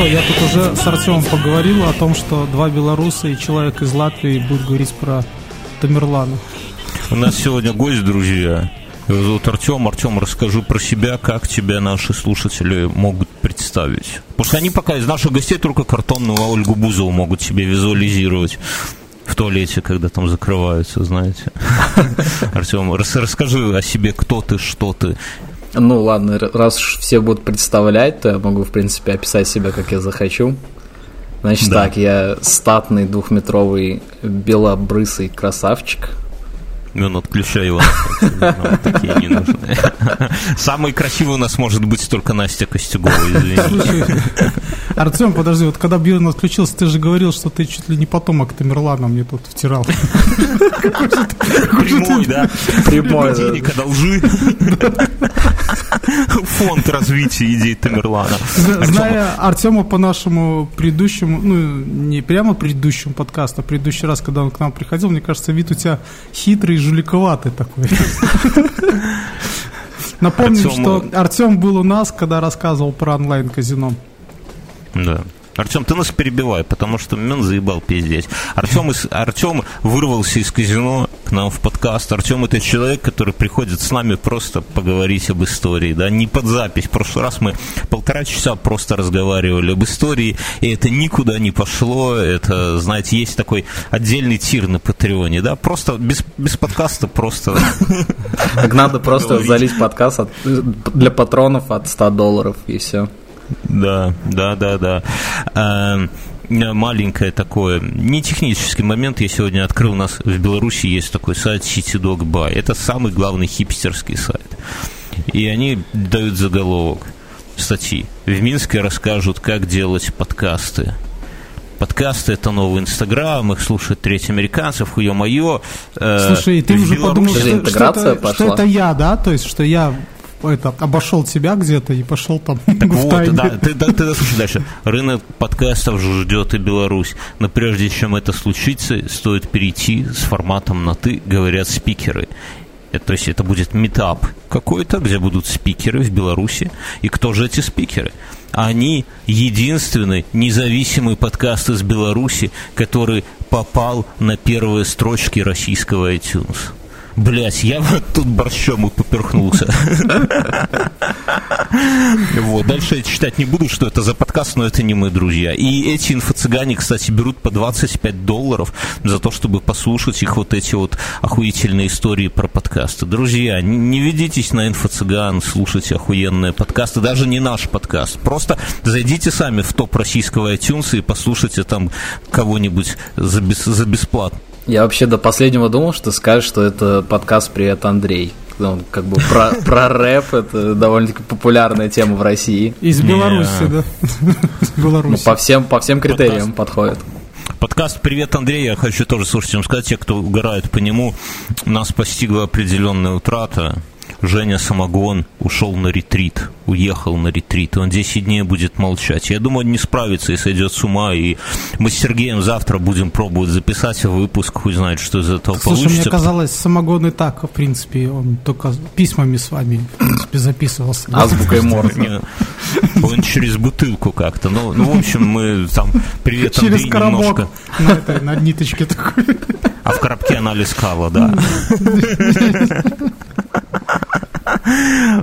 что, я тут уже с Артемом поговорил о том, что два белоруса и человек из Латвии будут говорить про Тамерлана. У нас сегодня гость, друзья. Его зовут Артем. Артем, расскажи про себя, как тебя наши слушатели могут представить. Потому что они пока из наших гостей только картонную Ольгу Бузову могут себе визуализировать в туалете, когда там закрываются, знаете. Артем, расскажи о себе, кто ты, что ты. Ну ладно, раз все будут представлять, то я могу, в принципе, описать себя, как я захочу. Значит да. так, я статный двухметровый белобрысый красавчик, он отключай его. Такие не нужны. Самый красивый у нас может быть только Настя Костюгова, извините. Артем, подожди, вот когда Бьерн отключился, ты же говорил, что ты чуть ли не потомок Тамерлана мне тут втирал. Прямой, да? Прямой. Денег одолжи. Фонд развития идей Тамерлана. Зная Артема по нашему предыдущему, ну, не прямо предыдущему подкасту, а предыдущий раз, когда он к нам приходил, мне кажется, вид у тебя хитрый, жуликоватый такой. Напомним, что Артем был у нас, когда рассказывал про онлайн-казино. Да. Артем, ты нас перебивай, потому что Мен заебал пиздеть. Артем, из, Артем вырвался из казино к нам в подкаст. Артем это человек, который приходит с нами просто поговорить об истории, да, не под запись. В прошлый раз мы полтора часа просто разговаривали об истории, и это никуда не пошло. Это, знаете, есть такой отдельный тир на Патреоне, да, просто без, без подкаста просто. Надо просто залить подкаст для патронов от 100 долларов, и все. Да, да, да, да. А, маленькое такое, не технический момент, я сегодня открыл, у нас в Беларуси есть такой сайт CityDog Buy, это самый главный хипстерский сайт. И они дают заголовок статьи. В Минске расскажут, как делать подкасты. Подкасты это новый Инстаграм, их слушает треть американцев, хуе мое. Э, Слушай, ты уже подумал, что, что, это, что это я, да? То есть, что я это, обошел тебя где-то и пошел там так вот, да, ты, да, ты дослушай дальше. Рынок подкастов ждет и Беларусь. Но прежде чем это случится, стоит перейти с форматом на «ты», говорят спикеры. Это, то есть это будет метап какой-то, где будут спикеры в Беларуси. И кто же эти спикеры? Они единственный независимый подкаст из Беларуси, который попал на первые строчки российского iTunes. Блять, я вот тут борщом и поперхнулся. Вот. Дальше я читать не буду, что это за подкаст, но это не мы, друзья. И эти инфо-цыгане, кстати, берут по 25 долларов за то, чтобы послушать их вот эти вот охуительные истории про подкасты. Друзья, не ведитесь на инфо-цыган, слушайте охуенные подкасты, даже не наш подкаст. Просто зайдите сами в топ российского iTunes и послушайте там кого-нибудь за, бес, за бесплатно. Я вообще до последнего думал, что скажешь, что это подкаст «Привет, Андрей». Ну, как бы про, про рэп, это довольно-таки популярная тема в России. Из Беларуси, да. Ну, по, всем, по всем критериям подходит. Подкаст «Привет, Андрей». Я хочу тоже слушателям сказать, те, кто угорает по нему, нас постигла определенная утрата. Женя Самогон ушел на ретрит, уехал на ретрит, он 10 дней будет молчать. Я думаю, он не справится и сойдет с ума, и мы с Сергеем завтра будем пробовать записать выпуск, хуй знает, что из этого Слушай, получится. мне казалось, Самогон и так, в принципе, он только письмами с вами, в принципе, записывался. Азбукой Морзе. Он через бутылку как-то. Ну, ну, в общем, мы там «Привет, Андрей» через немножко. На, этой, на ниточке такой. А в коробке анализ кала, да.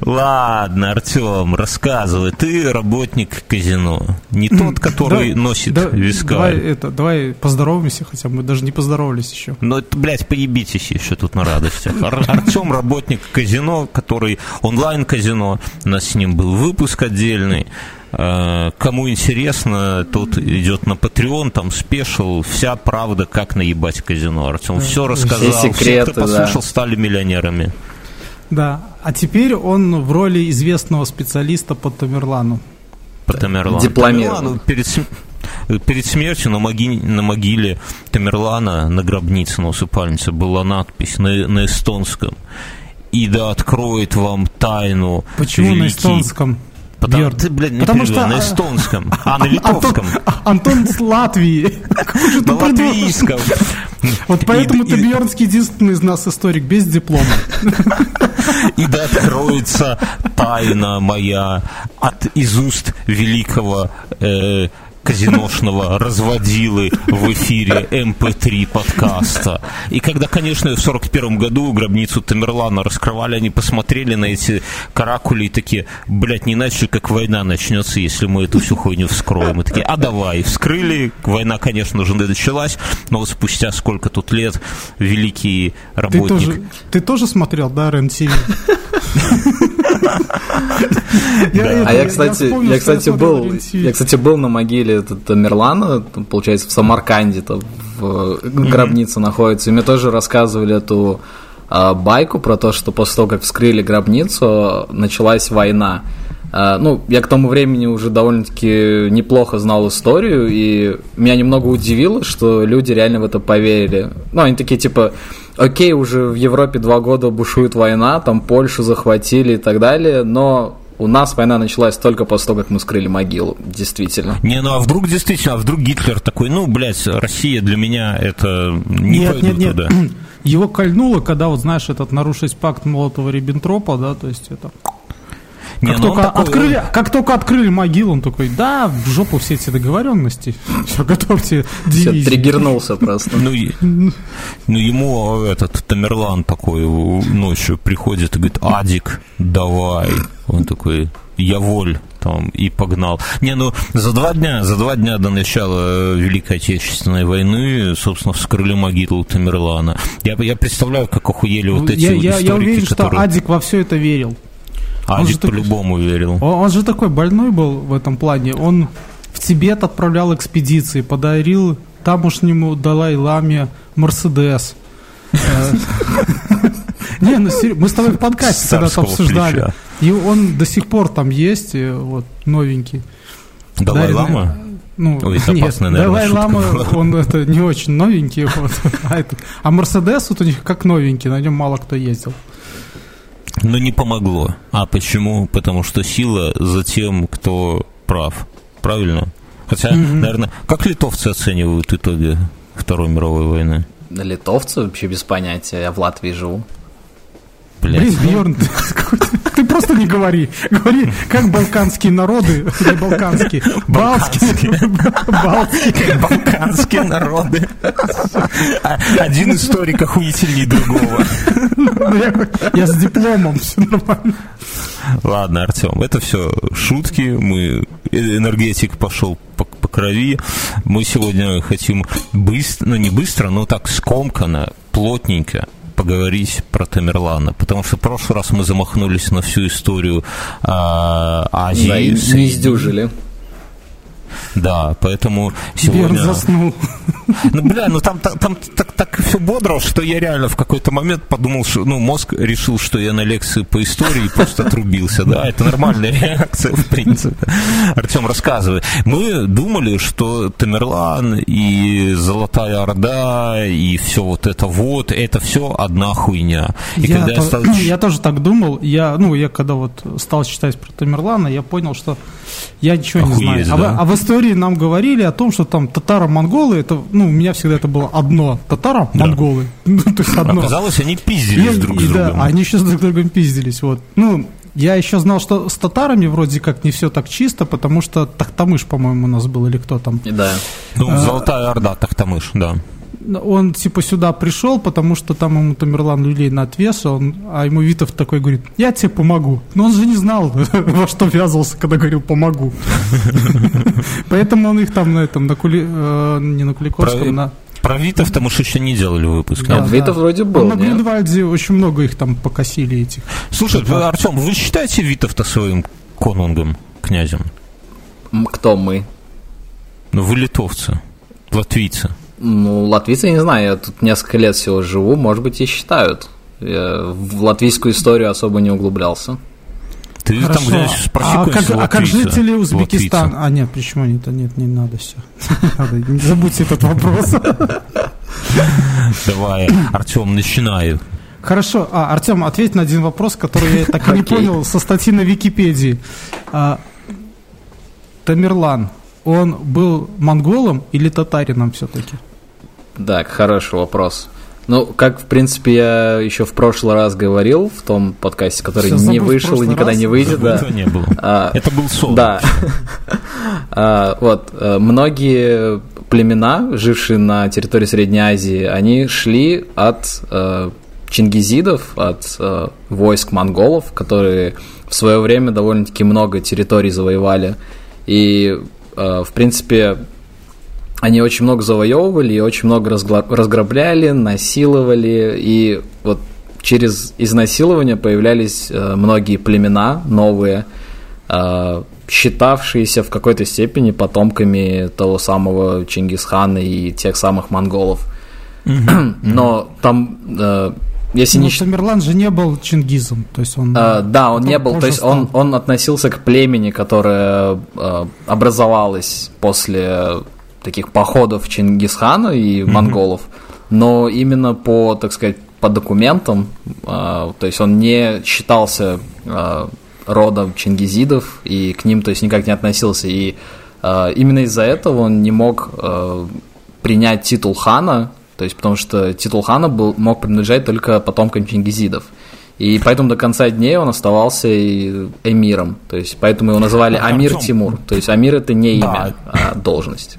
Ладно, Артем, рассказывай. Ты работник казино. Не тот, который да, носит да, вискарь. Давай, это, давай поздороваемся, хотя мы даже не поздоровались еще. Ну, это, блядь, поебитесь еще тут на радостях. Артем работник казино, который онлайн-казино. У нас с ним был выпуск отдельный. Э, кому интересно, тут идет на Patreon, там спешил, вся правда, как наебать казино. Артем все рассказал, все, секреты, все кто послушал, да. стали миллионерами. Да, а теперь он в роли известного специалиста по Тамерлану. По Тамерлану. Дипломированный. Перед, перед смертью на, могиле, на могиле Тамерлана, на гробнице на усыпальнице, была надпись на, на эстонском. «И да откроет вам тайну Почему великий... на эстонском? Потому, ты, блядь, не Потому что... на эстонском, а на литовском. Антон, Антон с Латвии. На латвийском. Вот поэтому ты, Бьернский единственный из нас историк без диплома. И да откроется тайна моя от из уст великого э, казиношного разводилы в эфире MP3 эм подкаста. И когда, конечно, в 41 году гробницу Тамерлана раскрывали, они посмотрели на эти каракули и такие, блядь, не иначе, как война начнется, если мы эту всю хуйню вскроем. И такие, а давай. Вскрыли, война, конечно же, началась, но вот спустя сколько тут лет великий работник... Ты тоже, ты тоже смотрел, да, РЕН-ТВ? А я, кстати, я, кстати, был, я, кстати, был на могиле Тамерлана, получается, в Самарканде, там, в гробнице находится, и мне тоже рассказывали эту а, байку про то, что после того, как вскрыли гробницу, началась война. А, ну, я к тому времени уже довольно-таки неплохо знал историю, и меня немного удивило, что люди реально в это поверили. Ну, они такие, типа, окей, уже в Европе два года бушует война, там Польшу захватили и так далее, но у нас война началась только после того, как мы скрыли могилу, действительно. Не, ну а вдруг действительно, а вдруг Гитлер такой, ну, блядь, Россия для меня это не нет, пойду нет, туда. Нет. Его кольнуло, когда, вот знаешь, этот нарушить пакт Молотова-Риббентропа, да, то есть это не, ну только такой... открыли, как только открыли могилу, он такой, да, в жопу все эти договоренности. Все, готовьте дивизию. Все, триггернулся просто. Ну, ну, ему этот Тамерлан такой ночью приходит и говорит, Адик, давай. Он такой, я воль там и погнал. Не, ну за два дня, за два дня до начала Великой Отечественной войны, собственно, вскрыли могилу Тамерлана. Я, я представляю, как охуели вот эти я, вот я, историки, я уверен, которые... что Адик во все это верил. Адик по-любому верил. Он, он же такой больной был в этом плане. Он в Тибет отправлял экспедиции, подарил тамошнему Далай-Ламе Мерседес. Э, не, ну мы с тобой в подкасте когда-то обсуждали. И он до сих пор там есть, вот, новенький. Далай-Лама? Ну, Ой, это нет, Далай-Лама, он это не очень новенький. Вот, а, а Мерседес вот у них как новенький, на нем мало кто ездил. Но не помогло. А почему? Потому что сила за тем, кто прав. Правильно? Хотя, mm-hmm. наверное, как литовцы оценивают итоги Второй мировой войны? Литовцы вообще без понятия. Я в Латвии живу. Блин, Бьерн, ты, просто не говори. Говори, как балканские народы, не балканские, балтские, балтские, балканские народы. Один историк охуительнее другого. Ну, я, я с дипломом, все нормально. Ладно, Артем, это все шутки. Мы энергетик пошел по, по крови. Мы сегодня хотим быстро, ну не быстро, но так скомканно, плотненько поговорить про Тамерлана, потому что в прошлый раз мы замахнулись на всю историю э, Азии. Да, и не сдюжили. Да, поэтому сегодня... Берн заснул. Ну, бля, ну там, там, там так, так все бодро, что я реально в какой-то момент подумал, что, ну, мозг решил, что я на лекции по истории просто отрубился, да, это нормальная реакция, в принципе. Артем, рассказывай. Мы думали, что Тамерлан и Золотая Орда и все вот это вот, это все одна хуйня. И я, когда то, я, стал... я тоже так думал, я, ну, я когда вот стал читать про Тамерлана, я понял, что я ничего Охуеть, не знаю. Да? А, в, а в истории нам говорили о том, что там татаро-монголы, это, ну, у меня всегда это было одно. Татаро-монголы. Да. Ну, то есть одно. Оказалось, они пиздились и, друг и, с другом. Да, они еще с друг другом пиздились. Вот. Ну, я еще знал, что с татарами вроде как не все так чисто, потому что Тахтамыш, по-моему, у нас был, или кто там. Да. Ну, а, Золотая Орда, Тахтамыш, да он типа сюда пришел, потому что там ему Тамерлан люлей на отвес, он, а ему Витов такой говорит, я тебе помогу. Но он же не знал, во что ввязывался, когда говорил помогу. Поэтому он их там на этом, на Кули... Э, не на Куликовском, на... Про Витов там уж еще не делали выпуск. Да, да. Витов вроде был, На Гринвальде очень много их там покосили этих. Слушай, Артем, вы считаете Витов-то своим конунгом, князем? Кто мы? Ну, вы литовцы, латвийцы. Ну, латвийцы, не знаю, я тут несколько лет всего живу, может быть, и считают. Я в латвийскую историю особо не углублялся. Ты Хорошо. там где спроси а, как, а как жители Узбекистана? А нет, почему нет? Нет, не надо все. Не забудьте этот вопрос. Давай, Артем, начинаю. Хорошо, а, Артем, ответь на один вопрос, который я так и не понял со статьи на Википедии. А, Тамерлан, он был монголом или татарином все-таки? Так, хороший вопрос. Ну, как, в принципе, я еще в прошлый раз говорил в том подкасте, который Сейчас не вышел и никогда раз. не выйдет. Да. не было. А, Это был сон. Да. а, вот, э, многие племена, жившие на территории Средней Азии, они шли от э, чингизидов, от э, войск монголов, которые в свое время довольно-таки много территорий завоевали. И, в принципе, они очень много завоевывали и очень много разграбляли, насиловали, и вот через изнасилование появлялись э, многие племена новые, э, считавшиеся в какой-то степени потомками того самого Чингисхана и тех самых монголов. Но там э, если ну, не... Тамерлан же не был Чингизом, то есть он... А, да, он не был, то есть он, он относился к племени, которое а, образовалось после таких походов Чингисхана и mm-hmm. монголов, но именно по, так сказать, по документам, а, то есть он не считался а, родом чингизидов и к ним, то есть никак не относился, и а, именно из-за этого он не мог принять титул хана, то есть потому что титул хана был, мог принадлежать только потомкам чингизидов. И поэтому до конца дней он оставался эмиром. То есть поэтому его называли Амир Тимур. То есть Амир это не имя, да. а должность.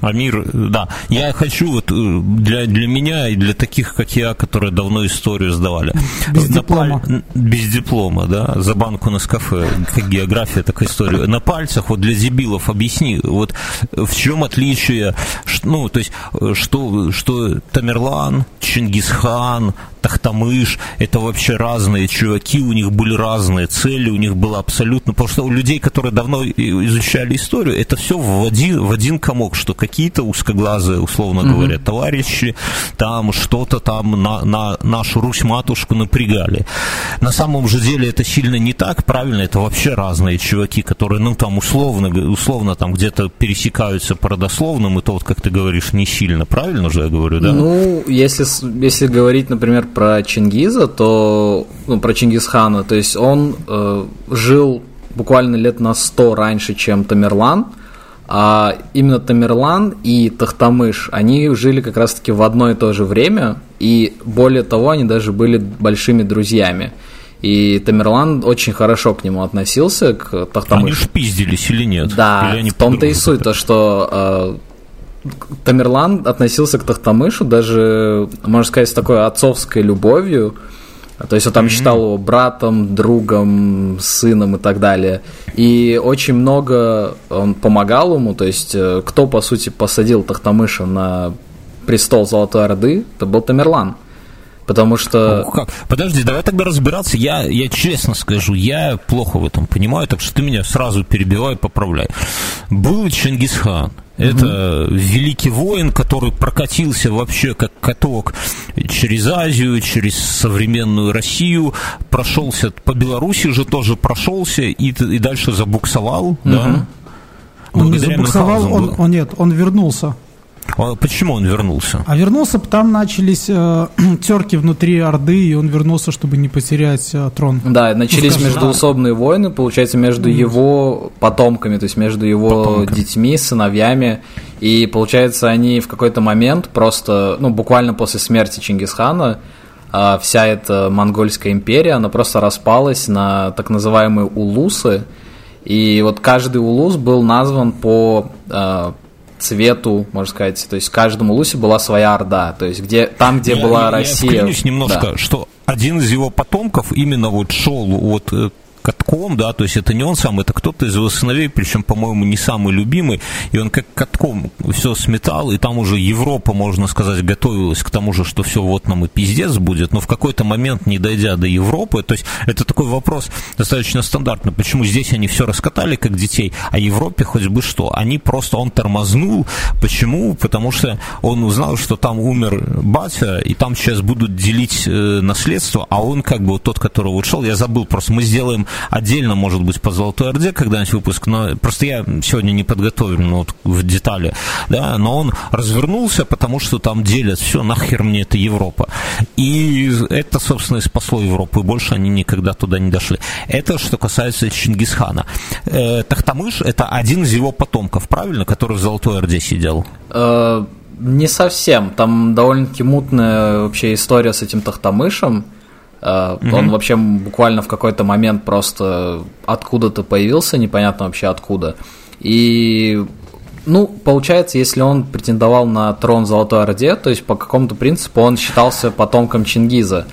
Амир, да. Я хочу вот э, для, для меня и для таких, как я, которые давно историю сдавали. Без на диплома. Паль... Без диплома, да, за банку на кафе, как география, так история. На пальцах, вот для дебилов объясни, вот в чем отличие, ну, то есть, э, что, что Тамерлан, Чингисхан, Тахтамыш, это вообще разные чуваки, у них были разные цели, у них было абсолютно, потому что у людей, которые давно изучали историю, это все в один, в один комок, что какие-то узкоглазые, условно mm-hmm. говоря, товарищи там что-то там на, на нашу Русь-матушку напрягали. На самом же деле это сильно не так, правильно, это вообще разные чуваки, которые, ну, там условно, условно там где-то пересекаются по родословным, и то, вот, как ты говоришь, не сильно, правильно же я говорю, да? Ну, если, если говорить, например, про Чингиза, то, ну, про Чингисхана, то есть он э, жил буквально лет на 100 раньше, чем Тамерлан, а именно Тамерлан и Тахтамыш, они жили как раз-таки в одно и то же время, и более того, они даже были большими друзьями. И Тамерлан очень хорошо к нему относился, к Тахтамышу. Они шпиздились или нет? Да, или в том-то и суть, то, что э, Тамерлан относился к Тахтамышу даже, можно сказать, с такой отцовской любовью, то есть он там mm-hmm. считал его братом, другом, сыном и так далее. И очень много он помогал ему. То есть э, кто, по сути, посадил Тахтамыша на престол Золотой Орды, это был Тамерлан. Потому что... Ну, как? Подожди, давай тогда разбираться. Я, я честно скажу, я плохо в этом понимаю, так что ты меня сразу перебивай, поправляй. Был Чингисхан, это угу. великий воин, который прокатился вообще как каток через Азию, через современную Россию, прошелся по Беларуси же тоже прошелся и, и дальше забуксовал, угу. да? Он не забуксовал, он, он нет, он вернулся. А почему он вернулся? А вернулся, там начались э, терки внутри Орды, и он вернулся, чтобы не потерять э, трон. Да, начались ну, междуусобные войны, получается, между mm. его потомками, то есть между его Потомками. детьми, сыновьями. И, получается, они в какой-то момент просто, ну, буквально после смерти Чингисхана, э, вся эта монгольская империя, она просто распалась на так называемые улусы. И вот каждый улус был назван по э, цвету, можно сказать. То есть каждому Лусе была своя орда. То есть где, там, где я, была я, Россия... Я немножко, да. что один из его потомков именно вот шел вот э, катком, да, то есть это не он сам, это кто-то из его сыновей, причем, по-моему, не самый любимый, и он как катком все сметал, и там уже Европа, можно сказать, готовилась к тому же, что все вот нам и пиздец будет, но в какой-то момент, не дойдя до Европы, то есть это такой вопрос достаточно стандартный, почему здесь они все раскатали, как детей, а Европе хоть бы что, они просто, он тормознул, почему? Потому что он узнал, что там умер батя, и там сейчас будут делить э, наследство, а он как бы вот тот, который ушел, я забыл, просто мы сделаем отдельно, может быть, по Золотой Орде когда-нибудь выпуск, но просто я сегодня не подготовлен вот, в детали, да, но он развернулся, потому что там делят, все, нахер мне это Европа. И это, собственно, и спасло Европу, и больше они никогда туда не дошли. Это что касается Чингисхана. Э, Тахтамыш – это один из его потомков, правильно, который в Золотой Орде сидел? Э, Не совсем. Там довольно-таки мутная вообще история с этим Тахтамышем. Mm-hmm. Он вообще буквально в какой-то момент просто откуда-то появился, непонятно вообще откуда. И ну, получается, если он претендовал на трон Золотой Орде, то есть по какому-то принципу он считался потомком Чингиза.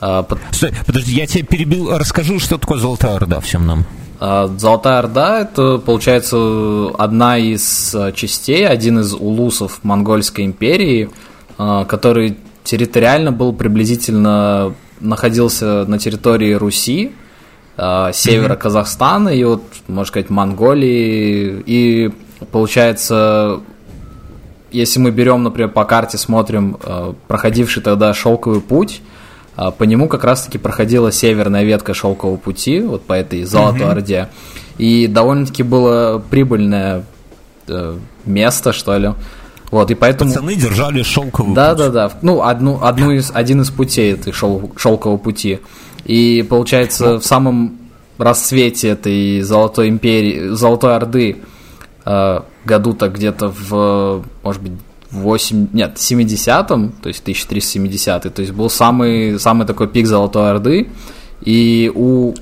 А, Стой, подожди, я тебе перебил, расскажу, что такое Золотая Орда всем нам. А, Золотая Орда – это, получается, одна из частей, один из улусов Монгольской империи, который территориально был приблизительно находился на территории Руси, севера mm-hmm. Казахстана и вот, можно сказать, Монголии и Получается, если мы берем, например, по карте смотрим э, проходивший тогда шелковый путь, э, по нему как раз-таки проходила северная ветка шелкового пути, вот по этой Золотой mm-hmm. Орде. И довольно-таки было прибыльное э, место, что ли. Вот, и поэтому... Пацаны держали шелковый да, путь. Да, да, да. Ну, одну, одну из, один из путей этой шел, шелкового пути. И получается, ну. в самом расцвете этой Золотой империи, Золотой Орды, Э, году-то где-то в, может быть, 8, нет, 70-м, то есть 1370 то есть был самый, самый такой пик Золотой Орды, и у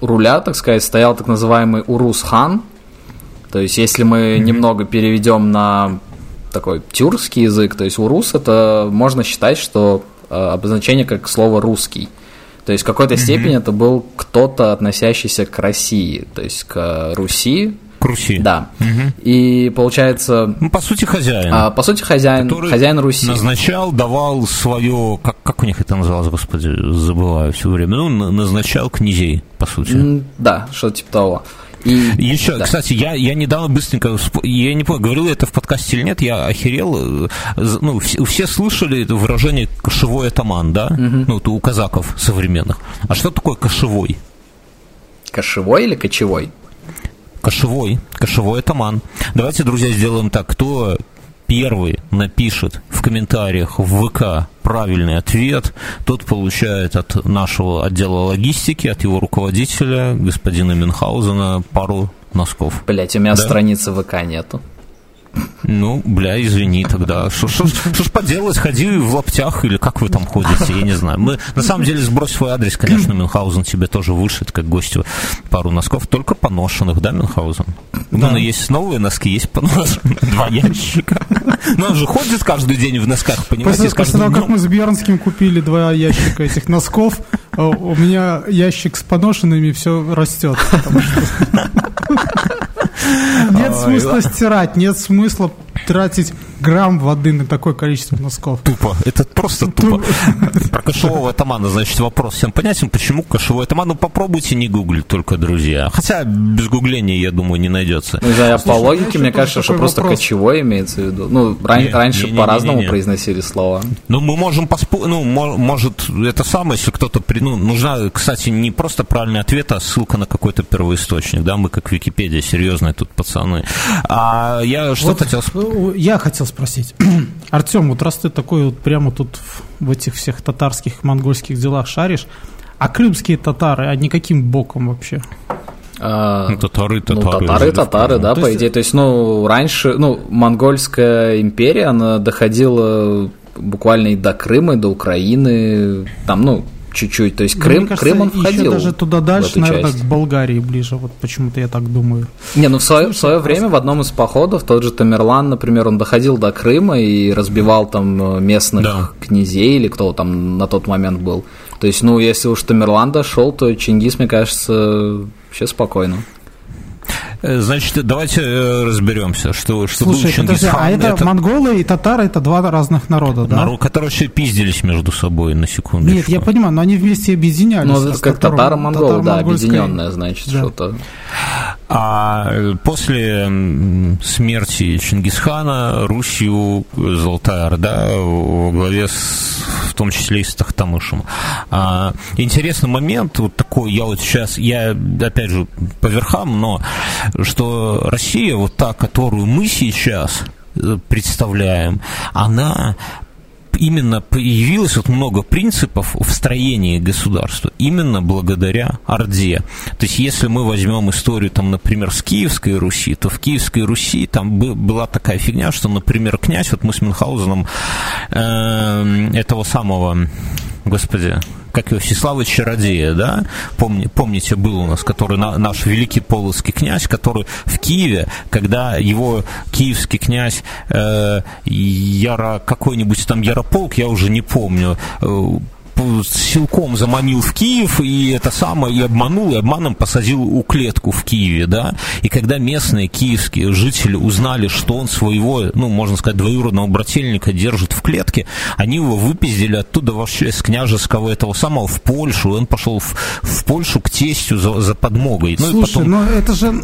руля, так сказать, стоял так называемый Урус-хан, то есть если мы mm-hmm. немного переведем на такой тюркский язык, то есть урус это можно считать, что э, обозначение как слово русский. То есть в какой-то mm-hmm. степени это был кто-то, относящийся к России, то есть к Руси, к Руси. Да. Угу. И получается... Ну, по сути, хозяин. А, по сути, хозяин, хозяин Руси. назначал, давал свое... Как, как у них это называлось, господи, забываю все время. Ну, назначал князей, по сути. Да, что-то типа того. И, Еще, да. кстати, я, я недавно быстренько, я не помню, говорил это в подкасте или нет, я охерел. Ну, все, все слышали это выражение кошевой атаман, да? Угу. Ну, это у казаков современных. А что такое кошевой? Кошевой или кочевой? Кошевой, кошевой атаман. Давайте, друзья, сделаем так. Кто первый напишет в комментариях в ВК правильный ответ, тот получает от нашего отдела логистики, от его руководителя, господина Мюнхгаузена, пару носков. Блять, у меня да? страницы ВК нету. Ну, бля, извини тогда. Что ж поделать, ходи в лаптях или как вы там ходите, я не знаю. Мы, на самом деле, сбрось свой адрес, конечно, Мюнхгаузен тебе тоже вышит, как гостю, пару носков, только поношенных, да, Мюнхгаузен? Да. Ну, есть новые носки, есть поношенные, два ящика. Ну, он же ходит каждый день в носках, понимаете? После, после того, как мы с Бьернским купили два ящика этих носков, э, у меня ящик с поношенными все растет. Нет смысла стирать, нет смысла тратить грамм воды на такое количество носков. Тупо. Это просто тупо. Про кошевого атамана, значит, вопрос всем понятен. Почему кошевой атаман? Ну, попробуйте не гуглить только, друзья. Хотя без гугления, я думаю, не найдется. Ну, да, по логике, мне кажется, что просто кочевой имеется в виду. Ну, раньше по-разному произносили слова. Ну, мы можем поспорить, ну, может, это самое, если кто-то, ну, нужна, кстати, не просто правильный ответ, а ссылка на какой-то первоисточник, да, мы как Википедия, серьезные тут пацаны. А я что хотел... Я хотел спросить. Артем, вот раз ты такой вот прямо тут в этих всех татарских, монгольских делах шаришь, а крымские татары, они каким боком вообще? А, ну, татары, татары. Ну, татары, татары, да, по идее. То есть, ну, раньше, ну, монгольская империя, она доходила буквально и до Крыма, и до Украины, там, ну, чуть-чуть. То есть ну, Крым, кажется, Крым он входил. Еще даже туда дальше, наверное, часть. к Болгарии ближе. Вот почему-то я так думаю. Не, ну в свое, в свое время в одном из походов тот же Тамерлан, например, он доходил до Крыма и разбивал там э, местных да. князей или кто там на тот момент был. То есть, ну, если уж Тамерлан дошел, то Чингис, мне кажется, вообще спокойно. Э, значит, давайте э, разберемся, что, что Слушай, был Чингисхан. А это, это монголы и татары это два разных народа, да? Народ, которые вообще пиздились между собой на секунду. Нет, я понимаю, но они вместе объединялись. Ну, это как татаро-монголы, да, объединенное, значит, да. что-то. А после смерти Чингисхана Русью Золотая Орда во главе с, в том числе и с Тахтамышем. А, интересный момент, вот такой, я вот сейчас, я опять же по верхам, но что Россия, вот та, которую мы сейчас э, представляем, она именно появилось вот много принципов в строении государства именно благодаря Орде. То есть, если мы возьмем историю, там, например, с Киевской Руси, то в Киевской Руси там была такая фигня, что, например, князь, вот мы с Мюнхгаузеном э, этого самого, господи, как его, Всеслава Чародея, да, Помни, помните, был у нас, который на, наш великий полоцкий князь, который в Киеве, когда его киевский князь э, Яро, какой-нибудь там Ярополк, я уже не помню, э, силком заманил в Киев и это самое, и обманул, и обманом посадил у клетку в Киеве, да, и когда местные киевские жители узнали, что он своего, ну, можно сказать, двоюродного брательника держит в клетке, они его выпиздили оттуда вообще с княжеского этого самого в Польшу, и он пошел в, в Польшу к тестю за, за подмогой. Ну, Слушай, потом... но это же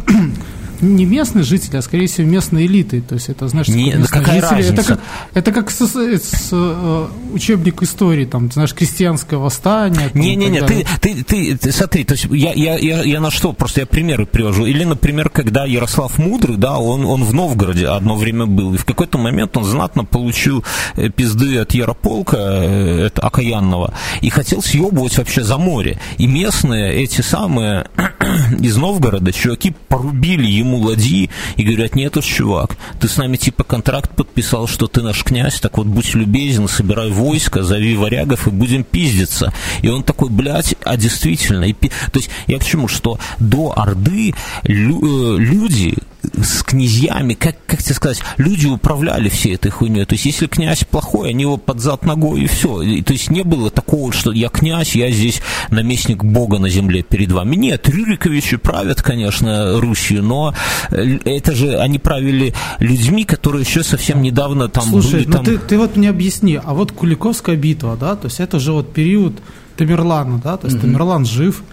не местные жители, а скорее всего местные элиты. То есть это, знаешь, не, да какая жители. разница? Это как, это как с, с, э, учебник истории, там, знаешь, крестьянское восстание. Не-не-не, ты, ты, ты, ты смотри, то есть я, я, я, я на что, просто я примеры привожу. Или, например, когда Ярослав Мудрый, да, он, он в Новгороде одно время был, и в какой-то момент он знатно получил э, пизды от Ярополка, э, это окаянного, и хотел съебывать вообще за море. И местные эти самые из Новгорода чуваки порубили ему ладьи и говорят, нет уж, чувак, ты с нами типа контракт подписал, что ты наш князь, так вот будь любезен, собирай войско, зови варягов и будем пиздиться. И он такой, блядь, а действительно. И, то есть я к чему, что до Орды лю, э, люди с князьями, как, как тебе сказать, люди управляли всей этой хуйней. То есть, если князь плохой, они его под зад ногой и все. И, то есть, не было такого, что я князь, я здесь наместник Бога на земле перед вами. Нет, Рюриковичи правят, конечно, Русью, но э, это же они правили людьми, которые еще совсем недавно там Слушай, были. ну там... ты, ты вот мне объясни, а вот Куликовская битва, да, то есть это же вот период Тамерлана, да, то есть mm Тамерлан жив.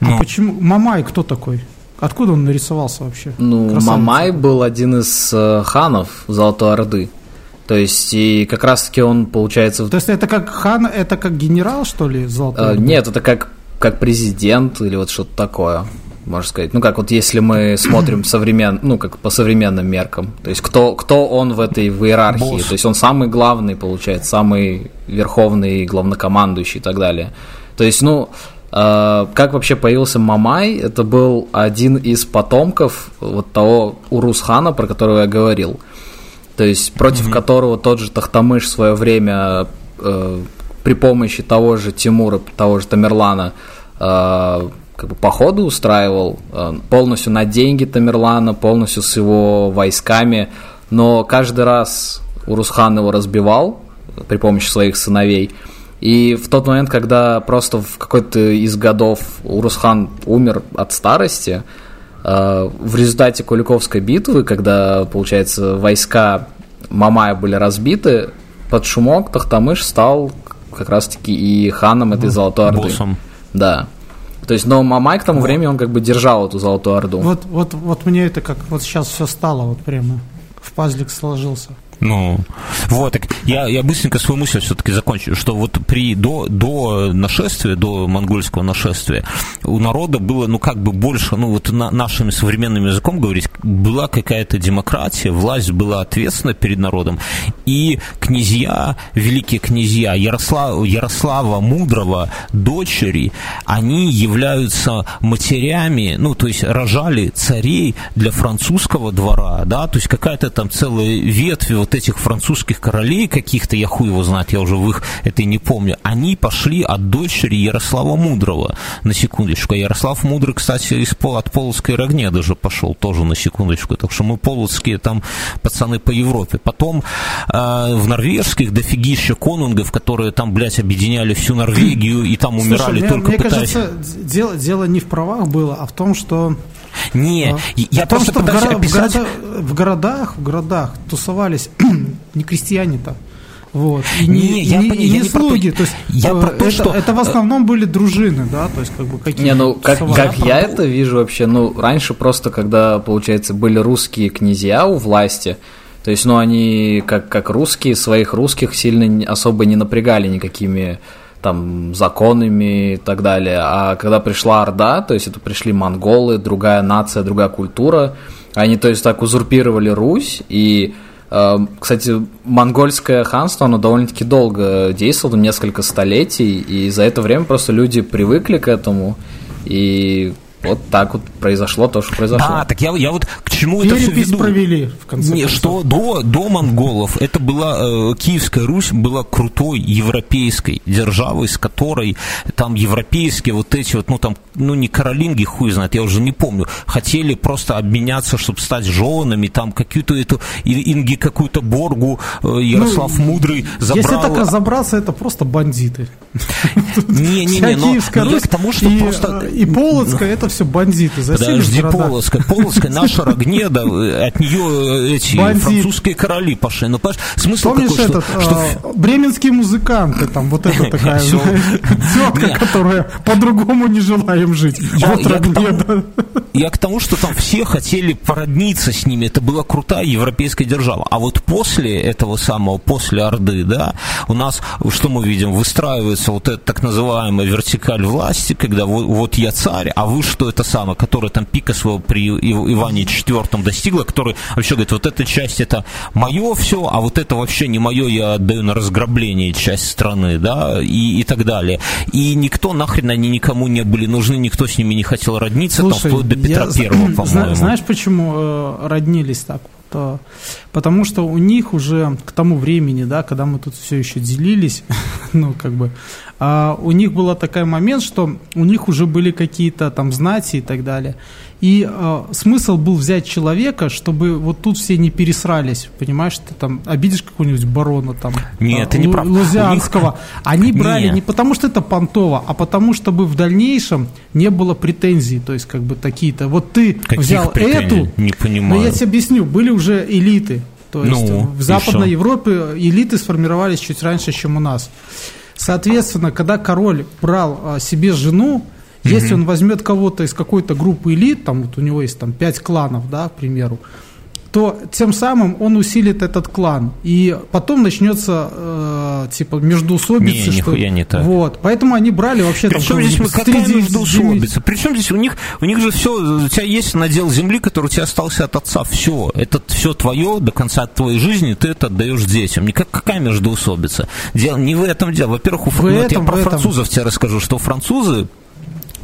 А ну. почему Мамай кто такой? Откуда он нарисовался вообще? Ну, Красавица. Мамай был один из э, ханов Золотой Орды. То есть, и как раз-таки он, получается... То есть, это как хан, это как генерал, что ли, Золотой э, Орды? Нет, это как, как президент или вот что-то такое, можно сказать. Ну, как вот если мы смотрим современ... ну, как по современным меркам. То есть, кто, кто он в этой в иерархии? Босс. То есть, он самый главный, получается, самый верховный, главнокомандующий и так далее. То есть, ну, как вообще появился Мамай? Это был один из потомков вот того Урус-хана, про которого я говорил. То есть против mm-hmm. которого тот же Тахтамыш в свое время э, при помощи того же Тимура, того же Тамерлана э, как бы походы устраивал э, полностью на деньги Тамерлана, полностью с его войсками, но каждый раз Урусхан его разбивал при помощи своих сыновей – и в тот момент, когда просто в какой-то из годов Урусхан умер от старости, э, в результате Куликовской битвы, когда, получается, войска Мамая были разбиты, под шумок Тахтамыш стал как раз-таки и ханом этой Золотой Орды. Боссом. Да. То есть, но Мамай к тому вот. времени он как бы держал эту Золотую Орду. Вот, вот, вот мне это как вот сейчас все стало, вот прямо в пазлик сложился. Ну, вот, так я, я быстренько свою мысль все-таки закончу, что вот при, до, до нашествия, до монгольского нашествия, у народа было, ну, как бы больше, ну, вот на, нашим современным языком говорить, была какая-то демократия, власть была ответственна перед народом, и князья, великие князья Ярослава, Ярослава Мудрого, дочери, они являются матерями, ну, то есть рожали царей для французского двора, да, то есть какая-то там целая ветвь вот этих французских королей каких-то, я хуй его знает, я уже в их это не помню, они пошли от дочери Ярослава Мудрого, на секундочку. А Ярослав Мудрый, кстати, из, от Полоцкой Рогне даже пошел, тоже на секундочку. Так что мы полоцкие там пацаны по Европе. Потом э, в норвежских дофигища конунгов, которые там, блядь, объединяли всю Норвегию и там умирали Слушай, только мне, пытаясь... кажется, дело, дело не в правах было, а в том, что не, а? я просто что пытаюсь в, горо- описать... в, города, в городах, в городах тусовались не крестьяне-то. Вот. И не, не, я, и, не, и не, не слуги. То, то есть, я э, про то, это, что... это в основном были дружины, да, то есть как бы какие Не, ну как, как я, я это вижу вообще, ну раньше просто, когда, получается, были русские князья у власти, то есть, ну они как, как русские, своих русских сильно особо не напрягали никакими там законами и так далее. А когда пришла Орда, то есть это пришли монголы, другая нация, другая культура, они, то есть, так узурпировали Русь и Кстати, монгольское ханство, оно довольно-таки долго действовало, несколько столетий, и за это время просто люди привыкли к этому, и вот так вот произошло то, что произошло. А, так я, я вот к чему это все веду? провели, в конце Не, что до, до монголов это была э, Киевская Русь была крутой европейской державой, с которой там европейские вот эти вот, ну там, ну не каролинги, хуй знает, я уже не помню, хотели просто обменяться, чтобы стать женами, там какую-то эту инги какую-то боргу э, Ярослав ну, Мудрый забрал. Если так разобраться, это просто бандиты. Не-не-не, но я к тому, что просто... Э, и Полоцкая это все бандиты. Подожди, Полоцкая. Полоцкая, наша Рогнеда, от нее эти Бандит. французские короли пошли. Ну, смысл Помнишь такой, этот, что, что... А, бременские музыканты, там, вот это такая тетка, которая по-другому не желаем жить. Вот Рогнеда. Я к тому, что там все хотели породниться с ними. Это была крутая европейская держава. А вот после этого самого, после Орды, да, у нас, что мы видим, выстраивается вот эта так называемая вертикаль власти, когда вот, вот я царь, а вы что это самое, которое там пика своего при Иване IV достигла, который вообще говорит, вот эта часть это мое все, а вот это вообще не мое, я отдаю на разграбление часть страны, да, и, и так далее. И никто нахрен они никому не были нужны, никто с ними не хотел родниться, Слушай, там, вплоть до Петра я, Первого, по-моему. Знаешь, почему э, роднились так? То, потому что у них уже к тому времени, да, когда мы тут все еще делились, ну, как бы, а у них был такой момент, что у них уже были какие-то там знати и так далее. И э, смысл был взять человека, чтобы вот тут все не пересрались, понимаешь, ты там обидишь какого-нибудь барона там Нет, э, не прав. Лузианского. Них... Они брали не. не потому, что это понтово, а потому, чтобы в дальнейшем не было претензий, то есть как бы такие-то. Вот ты Каких взял претензий? эту, не понимаю. но я тебе объясню, были уже элиты. То есть ну, в Западной Европе элиты сформировались чуть раньше, чем у нас. Соответственно, когда король брал а, себе жену, если он возьмет кого-то из какой-то группы элит, там вот у него есть там пять кланов, да, к примеру, то тем самым он усилит этот клан. И потом начнется э, типа междуусобицы. Не, что... не так. Вот. Поэтому они брали вообще Причем здесь мы какая междуусобица? Причем здесь у них, у них же все, у тебя есть надел земли, который у тебя остался от отца. Все. Это все твое до конца твоей жизни, ты это отдаешь детям. Никак, какая междуусобица? Дело не в этом дело. Во-первых, у, в вот этом, я про французов тебе расскажу, что французы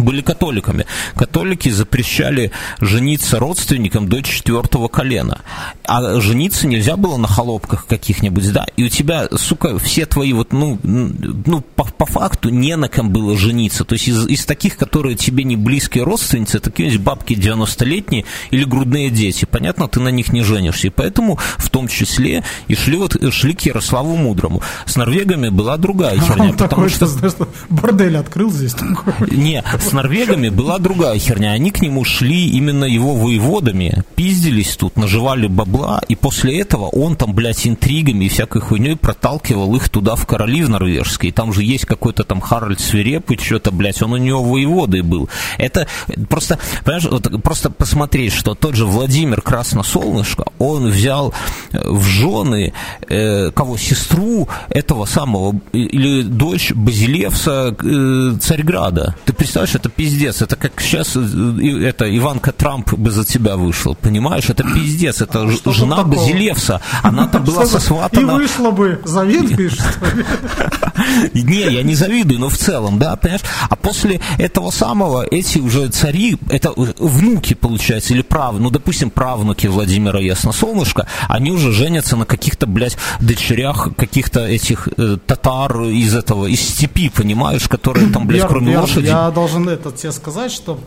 были католиками. Католики запрещали жениться родственникам до четвертого колена. А жениться нельзя было на холопках каких-нибудь, да, и у тебя, сука, все твои вот, ну, ну по, по факту не на ком было жениться. То есть из, из таких, которые тебе не близкие родственницы, это какие-нибудь бабки 90-летние или грудные дети. Понятно, ты на них не женишься. И поэтому в том числе и шли, вот, шли к Ярославу Мудрому. С норвегами была другая херня. А он потому такой, что... Знаешь, бордель открыл здесь такой. Не, с норвегами была другая херня. Они к нему шли именно его воеводами, пиздились тут, наживали бабла, и после этого он там, блядь, интригами и всякой хуйней проталкивал их туда в короли в норвежские. Там же есть какой-то там Харальд Свирепый, что-то, блядь, он у него воеводой был. Это просто, понимаешь, вот, просто посмотреть, что тот же Владимир Красносолнышко, он взял э, в жены э, кого, сестру этого самого, или дочь Базилевса э, Царьграда. Ты представляешь, это пиздец. Это как сейчас э, это Иванка Трамп бы за тебя вышел, понимаешь? Это пиздец. Это а жена Базилевса. Она-то была сосватана... И вышла бы. Завидуешь, Не, я не завидую, но в целом, да, понимаешь? А после этого самого эти уже цари, это внуки, получается, или прав, ну, допустим, правнуки Владимира Ясносолнышка, они уже женятся на каких-то, блядь, дочерях каких-то этих э, татар из этого, из степи, понимаешь, которые там, блядь, кроме лошади... Я должен это тебе сказать, что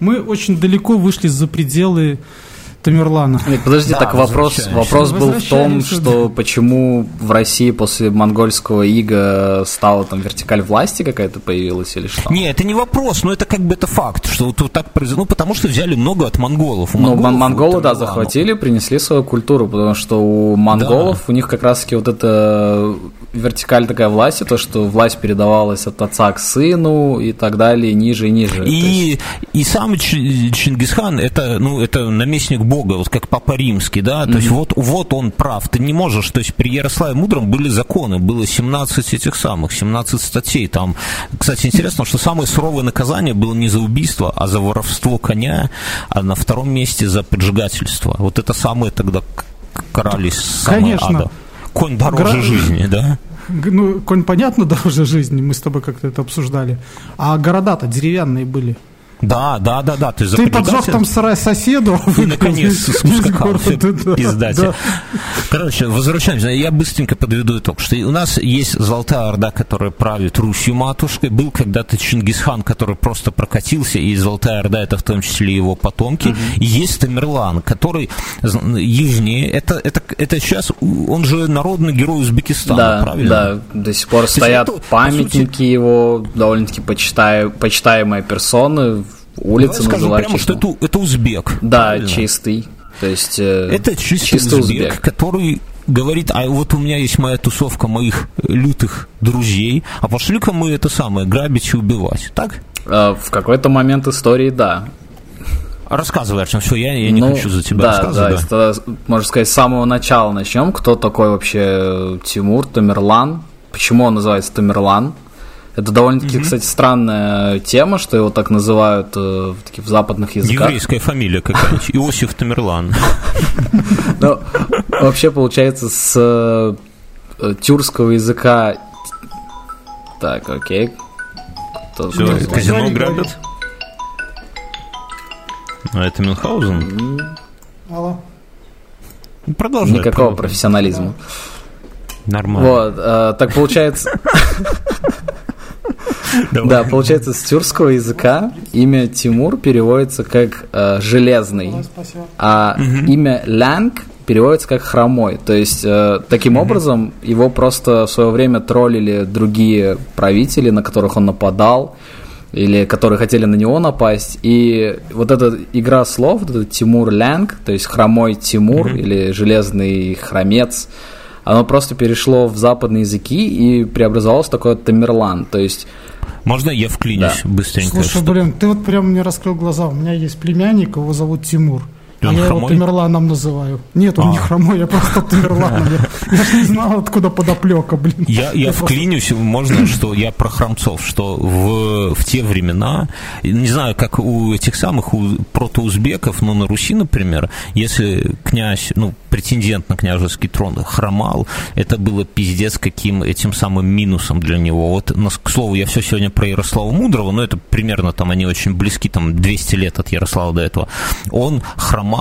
мы очень далеко вышли за пределы Тамерлана. Нет, подожди, да, так вопрос, вопрос был в том, что почему в России после монгольского ига стала там вертикаль власти какая-то появилась или что? Не, это не вопрос, но это как бы это факт, что вот, вот так произошло, ну потому что взяли много от монголов. У ну, монголы, да, захватили, принесли свою культуру, потому что у монголов, да. у них как раз-таки вот эта вертикаль такая власти, то, что власть передавалась от отца к сыну и так далее, ниже и ниже. И, есть... и сам Чингисхан, это, ну, это наместник Бога, вот как Папа Римский, да, то mm-hmm. есть вот, вот он прав, ты не можешь, то есть при Ярославе Мудром были законы, было 17 этих самых, 17 статей, там, кстати, интересно, что самое суровое наказание было не за убийство, а за воровство коня, а на втором месте за поджигательство. Вот это самое тогда карались с самого Конечно. ада. Конь дороже Гра- жизни, да? Ну, конь, понятно, дороже жизни, мы с тобой как-то это обсуждали. А города-то деревянные были. Да, да, да, да. Ты, Ты поджег там сарай соседу, а И наконец скакал, города, да. Короче, возвращаемся. Я быстренько подведу итог, что у нас есть Золотая Орда, которая правит Русью матушкой. Был когда-то Чингисхан, который просто прокатился, и Золотая Орда это в том числе его потомки. И есть Тамерлан, который южнее. Это, это, это сейчас, он же народный герой Узбекистана, Да, правильно? да, до сих пор есть стоят это, памятники его, довольно-таки почитаю, почитаемые персоны, улицы Давай называют. прямо, что это, это узбек. Да, правильно? чистый. То есть э, Это чистый, чистый узбек, узбек. который говорит, а вот у меня есть моя тусовка моих лютых друзей, а пошли-ка мы это самое, грабить и убивать. Так? Э, в какой-то момент истории, да. Рассказывай, Артем, все, я, я не Ну, хочу за тебя да, рассказывать. Да, если тогда, можно сказать, с самого начала начнем. Кто такой вообще Тимур Тамерлан? Почему он называется Тамерлан? Это довольно-таки, кстати, странная тема, что его так называют э, в, таких, в западных языках. Еврейская фамилия какая-нибудь. Иосиф Тамерлан. Ну, вообще, получается, с э, тюркского языка... Так, окей. Кто Все, назвал? казино грабят. А это Мюнхгаузен? Алло. Продолжай. Никакого профессионализма. Нормально. Вот, э, так получается... Давай. Да, получается, с тюркского языка имя Тимур переводится как э, железный, а имя Лянг переводится как хромой. То есть, э, таким образом, его просто в свое время троллили другие правители, на которых он нападал, или которые хотели на него напасть. И вот эта игра слов, вот этот Тимур Лянг, то есть хромой Тимур или железный хромец, оно просто перешло в западные языки и преобразовалось в такое Тамерлан. То есть Можно я вклинюсь Да. быстренько? Слушай, что- блин, ты вот прям мне раскрыл глаза. У меня есть племянник, его зовут Тимур. И А он я его хромой? Тамерланом называю. Нет, он А. не хромой, я просто Тамерланом. Я, я ж не знал, откуда подоплека, блин. Я, я просто- вклинюсь, можно, что я про храмцов, что в, в те времена, не знаю, как у этих самых у протоузбеков, но на Руси, например, если князь, ну, претендент на княжеский трон хромал, это было пиздец каким этим самым минусом для него. Вот, к слову, я все сегодня про Ярослава Мудрого, но это примерно там они очень близки, там 200 лет от Ярослава до этого. Он хромал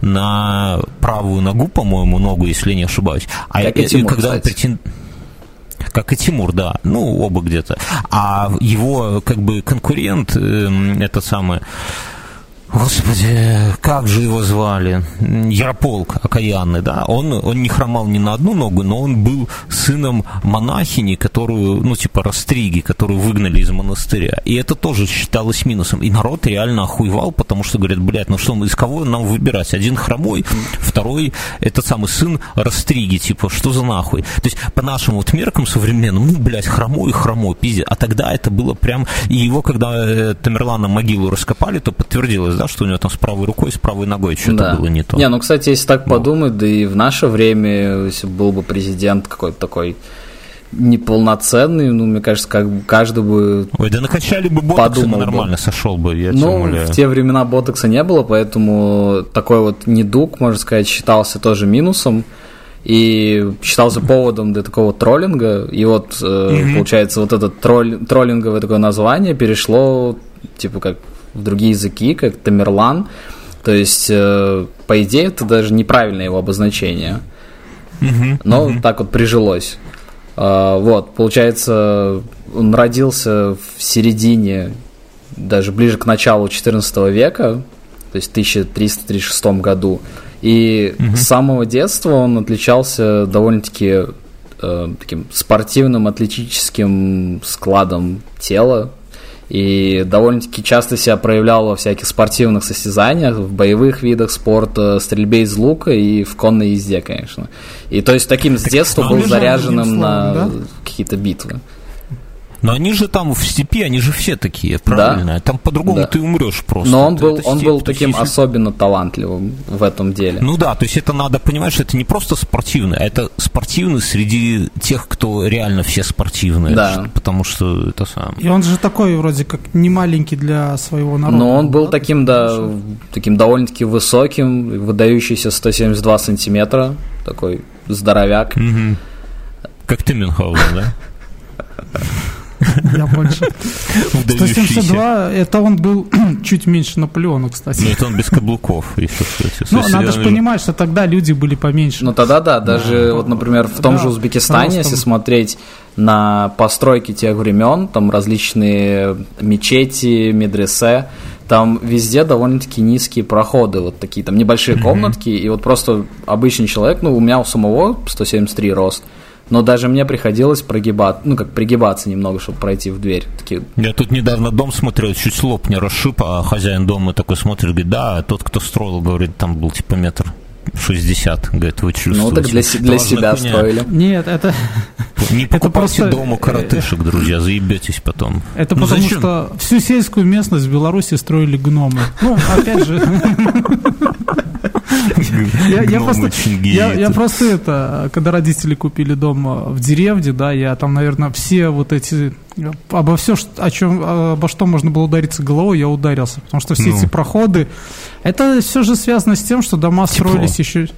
на правую ногу, по-моему, ногу, если не ошибаюсь. А Как и э, Тимур, когда кстати. претен- как и Тимур, да, ну, оба где-то. А его, как бы, конкурент, эм, этот самый, Господи, как же его звали? Ярополк окаянный, да? Он, он не хромал ни на одну ногу, но он был сыном монахини, которую, ну, типа Растриги, которую выгнали из монастыря. И это тоже считалось минусом. И народ реально охуевал, потому что говорят, блядь, ну что, из кого нам выбирать? Один хромой, второй, этот самый сын Растриги, типа, что за нахуй? То есть, по нашим вот меркам современным, ну, блядь, хромой хромой, пиздец. А тогда это было прям... И его, когда э, Тамерлана могилу раскопали, то подтвердилось, да, что у него там с правой рукой, с правой ногой что-то Да. было не то. Не, ну, кстати, если так Ну. подумать, да и в наше время, если был бы президент какой-то такой неполноценный, ну, мне кажется, как бы каждый бы... Ой, да накачали бы ботокс, и Подумал бы. нормально сошел бы, я Ну, в те времена ботокса не было, поэтому такой вот недуг, можно сказать, считался тоже минусом и считался поводом для такого троллинга. И вот, э, получается, вот это тролль, троллинговое такое название перешло, типа, как в другие языки, как Тамерлан. То есть, э, по идее, это даже неправильное его обозначение. Но так вот прижилось. А, вот, получается, он родился в середине, даже ближе к началу XIV века, то есть в 1336 году. И с самого детства он отличался довольно-таки э, таким спортивным, атлетическим складом тела. И довольно-таки часто себя проявлял во всяких спортивных состязаниях, в боевых видах спорта, стрельбе из лука и в конной езде, конечно. И то есть таким с детства он был заряженным одним на словом, какие-то битвы. Но они же там в степи, они же все такие, правильно? Да. Там по-другому да. ты умрешь просто. Но он был, это он степь, был таким степь. особенно талантливым в этом деле. Ну да, то есть это надо понимать, что это не просто спортивный, а это спортивный среди тех, кто реально все спортивные. Да. Потому что это сам. И он же такой вроде как не маленький для своего народа. Но он был да? таким, да, таким довольно-таки высоким, выдающийся 172 сантиметра, такой здоровяк. Угу. Как ты, Мюнхгаузен, да? Я больше. 172, это он был чуть меньше Наполеона, кстати. Ну, это он без каблуков. Ну, надо же понимать, что тогда люди были поменьше. Ну, тогда да, даже вот, например, в том же Узбекистане, если смотреть на постройки тех времен, там различные мечети, медресе, там везде довольно-таки низкие проходы, вот такие там небольшие комнатки, и вот просто обычный человек, ну, у меня у самого 173 рост, но даже мне приходилось прогибаться, ну, как пригибаться немного, чтобы пройти в дверь. Такие... Я тут недавно дом смотрел, чуть лоб не расшиб, а хозяин дома такой смотрит, говорит, да, тот, кто строил, говорит, там был типа метр 60, говорит, вы чувствуете. Ну, так для, для себя хуйня. строили. Нет, это... Не покупайте это просто... дому коротышек, друзья, заебетесь потом. Это ну, потому зачем? что всю сельскую местность в Беларуси строили гномы. Ну, опять же... Я, я, просто, я, я просто это, когда родители купили дом в деревне, да, я там, наверное, все вот эти обо все, о чем, обо что можно было удариться головой, я ударился, потому что все ну. эти проходы, это все же связано с тем, что дома Тепло. строились еще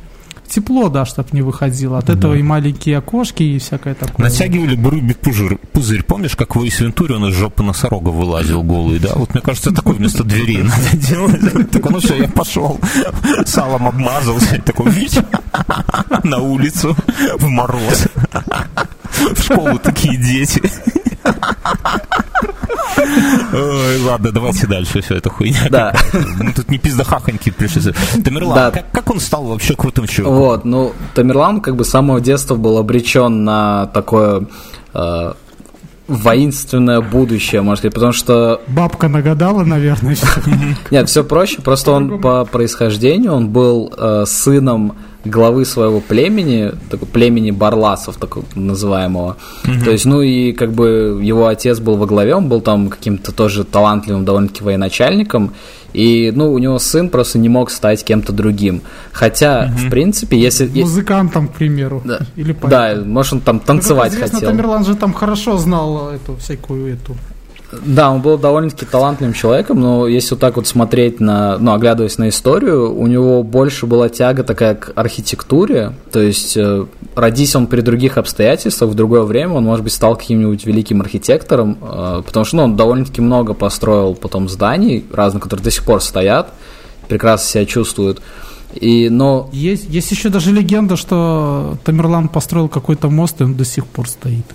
тепло, да, чтобы не выходило. От да. этого и маленькие окошки, и всякое такое. Натягивали бы пузырь, пузырь. Помнишь, как в Вентуре он из жопы носорога вылазил голый, да? Вот мне кажется, такой вместо двери надо делать. Так, ну все, я пошел. Салом обмазался. Такой, на улицу в мороз. В школу такие дети. Ой, ладно, давайте дальше, все, это хуйня. Да. Ну, тут не пиздахахоньки пришли. Тамерлан, да. как, как он стал вообще крутым чуваком? Вот, ну, Тамерлан как бы с самого детства был обречен на такое э, воинственное будущее, может сказать, потому что... Бабка нагадала, наверное. Нет, все проще, просто он по происхождению, он был э, сыном главы своего племени, такого племени барласов, так называемого. Угу. То есть, ну и как бы его отец был во главе, он был там каким-то тоже талантливым довольно-таки военачальником, и, ну, у него сын просто не мог стать кем-то другим. Хотя, угу. в принципе, если... Музыкантом, к примеру. Да, Или да может, он там танцевать ну, известно, хотел. Тамерлан же там хорошо знал эту всякую эту да, он был довольно-таки талантливым человеком, но если вот так вот смотреть на, ну, оглядываясь на историю, у него больше была тяга такая к архитектуре, то есть э, родись он при других обстоятельствах, в другое время он, может быть, стал каким-нибудь великим архитектором, э, потому что, ну, он довольно-таки много построил потом зданий разных, которые до сих пор стоят, прекрасно себя чувствуют. И, но... есть, есть еще даже легенда, что Тамерлан построил какой-то мост, и он до сих пор стоит.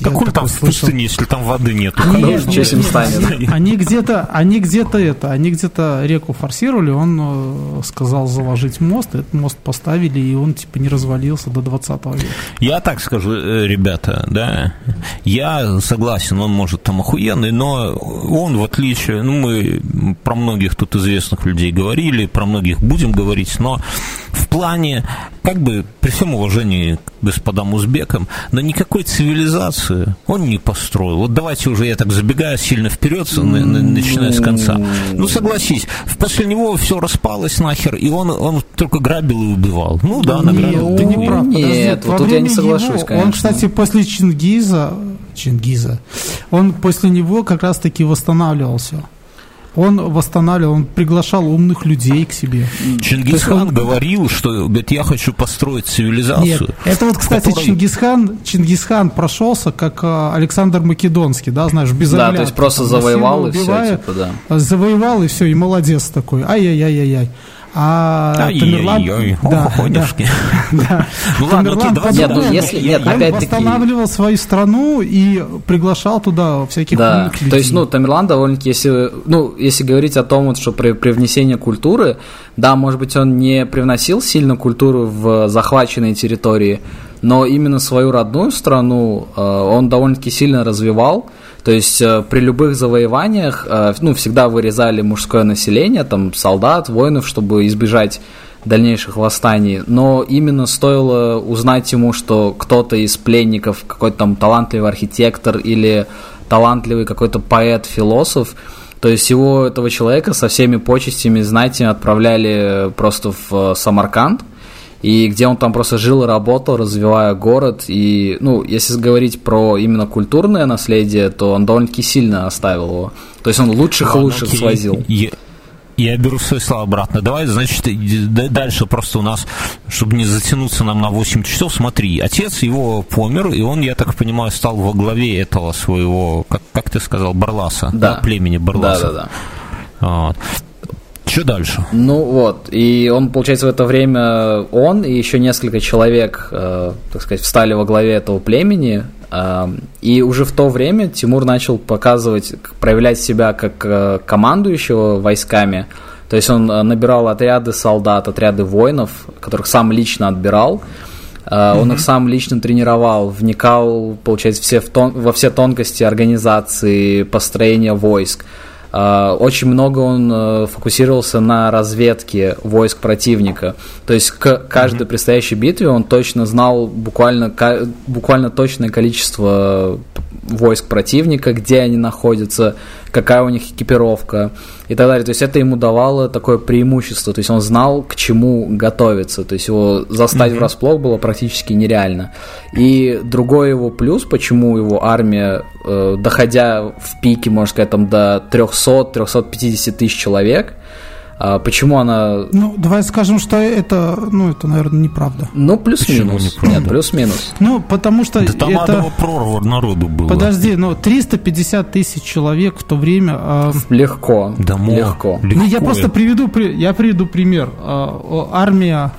Ну, какой там в пустыне, если там воды нету? Нет, нет, станет. Они где-то, они где-то это, они где-то реку форсировали, он э, сказал заложить мост, этот мост поставили, и он типа не развалился до 20 века. Я так скажу, э, ребята, да, я согласен, он может там охуенный, но он, в отличие, ну, мы про многих тут известных людей говорили, про многих будем говорить, но плане, как бы, при всем уважении к господам узбекам, но никакой цивилизации он не построил. Вот давайте уже я так забегаю сильно вперед, начиная с конца. Ну, согласись, после него все распалось нахер, и он, он только грабил и убивал. Ну да, награбил. Нет, ты не прав. Нет, вот тут я не соглашусь, его, конечно. Он, кстати, после Чингиза, Чингиза, он после него как раз-таки восстанавливался. Он восстанавливал, он приглашал умных людей к себе. Чингисхан он... говорил, что говорит, я хочу построить цивилизацию. Нет, это вот, кстати, которой... Чингисхан, Чингисхан прошелся как а, Александр Македонский, да, знаешь, без Да, то есть просто завоевал и все, типа, да. Завоевал и все, и молодец такой. Ай-яй-яй-яй-яй. А Тамерлан... Да, да, да. Ну ладно, окей. Нет, ну если... Нет, опять-таки... восстанавливал свою страну и приглашал туда всяких Да, то есть, ну, Тамерлан довольно-таки, если, ну, если говорить о том, вот, что при привнесении культуры, да, может быть, он не привносил сильно культуру в захваченные территории, но именно свою родную страну э, он довольно-таки сильно развивал, то есть э, при любых завоеваниях, э, ну, всегда вырезали мужское население, там, солдат, воинов, чтобы избежать дальнейших восстаний, но именно стоило узнать ему, что кто-то из пленников, какой-то там талантливый архитектор или талантливый какой-то поэт, философ, то есть его, этого человека, со всеми почестями, знаете, отправляли просто в Самарканд, и где он там просто жил и работал, развивая город. И, ну, если говорить про именно культурное наследие, то он довольно-таки сильно оставил его. То есть он лучших и лучших окей. свозил. Я, я беру свои слова обратно. Давай, значит, дальше просто у нас, чтобы не затянуться нам на 8 часов, смотри, отец его помер, и он, я так понимаю, стал во главе этого своего, как, как ты сказал, Барласа, да. да племени Барласа. Да, да, да. Вот. Что дальше? Ну вот, и он, получается, в это время он и еще несколько человек, э, так сказать, встали во главе этого племени, э, и уже в то время Тимур начал показывать, проявлять себя как э, командующего войсками, то есть он э, набирал отряды солдат, отряды воинов, которых сам лично отбирал, Uh, он их сам лично тренировал, вникал, получается, все в тон, во все тонкости организации, построения войск. А, очень много он э, фокусировался на разведке войск противника. То есть к каждой предстоящей битве он точно знал буквально, буквально точное количество войск противника, где они находятся, какая у них экипировка и так далее. То есть это ему давало такое преимущество, то есть он знал, к чему готовиться, то есть его застать mm-hmm. врасплох было практически нереально. И другой его плюс, почему его армия, э, доходя в пике, можно сказать, там до 300-350 тысяч человек, почему она... Ну, давай скажем, что это, ну, это, наверное, неправда. Ну, плюс-минус. Нет, плюс-минус. Ну, потому что да там это... прорва народу было. Подожди, ну, 350 тысяч человек в то время... Э... Легко. Да, легко. легко. Ну, я просто приведу, я приведу пример. Э, армия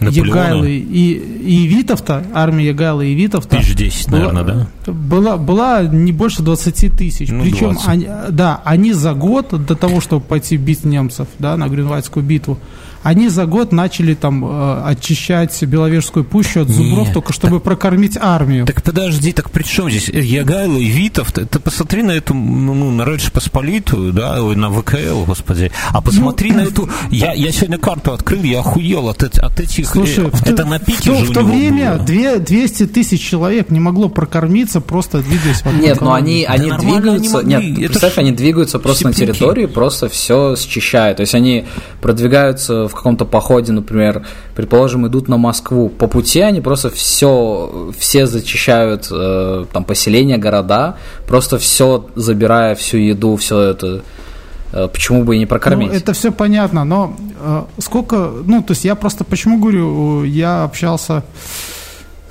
Егайлы и, и Витовта, армия Егайлы и Витовта... Тысяч десять, наверное, да? Была, была не больше 20 тысяч. Ну, Причем, 20. они, да, они за год до того, чтобы пойти бить немцев, да, на Грюнвальдскую битву, они за год начали там э, очищать Беловежскую пущу от зубров, Нет, только чтобы так, прокормить армию. Так подожди, так при чем здесь Ягайло и Витов? Ты, ты посмотри на эту, ну, ну на Речь Посполитую, да, ой, на ВКЛ, господи. А посмотри ну, на эту... Я, я сегодня карту открыл, я охуел от, от этих... Слушай, э, это в, на пике в, же в то время было. 200 тысяч человек не могло прокормиться, просто двигаясь вокруг Нет, но они, да они двигаются... Они нет, это представь, они двигаются просто на территории, просто все счищают. То есть они продвигаются в каком-то походе, например, предположим, идут на Москву, по пути они просто все, все зачищают э, там поселения, города, просто все забирая, всю еду, все это э, почему бы и не прокормить? Ну, это все понятно, но э, сколько, ну, то есть я просто почему говорю, я общался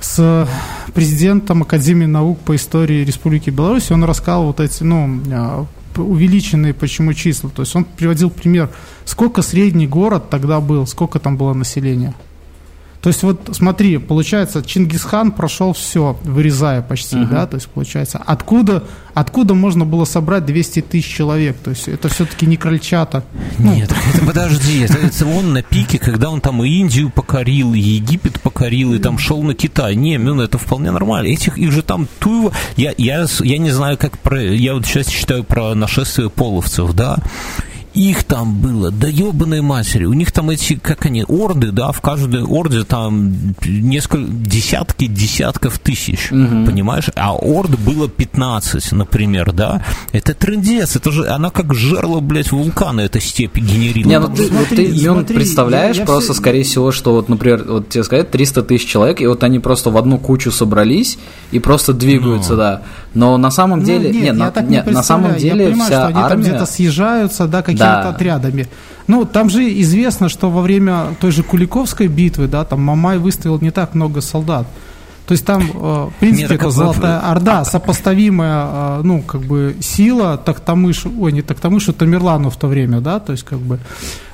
с президентом Академии наук по истории Республики Беларусь, он рассказал вот эти, ну, э, увеличенные почему числа. То есть он приводил пример, сколько средний город тогда был, сколько там было населения. То есть вот смотри, получается, Чингисхан прошел все, вырезая почти, uh-huh. да, то есть получается, откуда, откуда можно было собрать 200 тысяч человек? То есть это все-таки не крольчата. Ну. Нет, это подожди, это, это он на пике, когда он там и Индию покорил, и Египет покорил, и там шел на Китай. Не, ну это вполне нормально. Этих, их же там Туева, я, я, я не знаю, как про, я вот сейчас читаю про нашествие половцев, да, их там было, да ебаной матери. У них там эти, как они, орды, да, в каждой орде там несколько, десятки, десятков тысяч, угу. понимаешь? А орд было 15, например, да. Это трендец, это же, она как жерло, блядь, вулкана, эта степь генерирует. Не, ну ты, смотри, ты смотри, представляешь я, я просто, все... скорее всего, что вот, например, вот тебе сказать, 300 тысяч человек, и вот они просто в одну кучу собрались и просто двигаются, ну. да. Но на самом ну, деле, нет, нет, на, нет, на самом деле я понимаю, вся что они армия... там где-то съезжаются, да, какие да. отрядами. Ну, там же известно, что во время той же Куликовской битвы, да, там Мамай выставил не так много солдат. То есть там, э, в принципе, это Золотая Орда, сопоставимая, э, ну, как бы, сила Тактамыш, ой, не Тактамышу, Тамерлану в то время, да, то есть, как бы,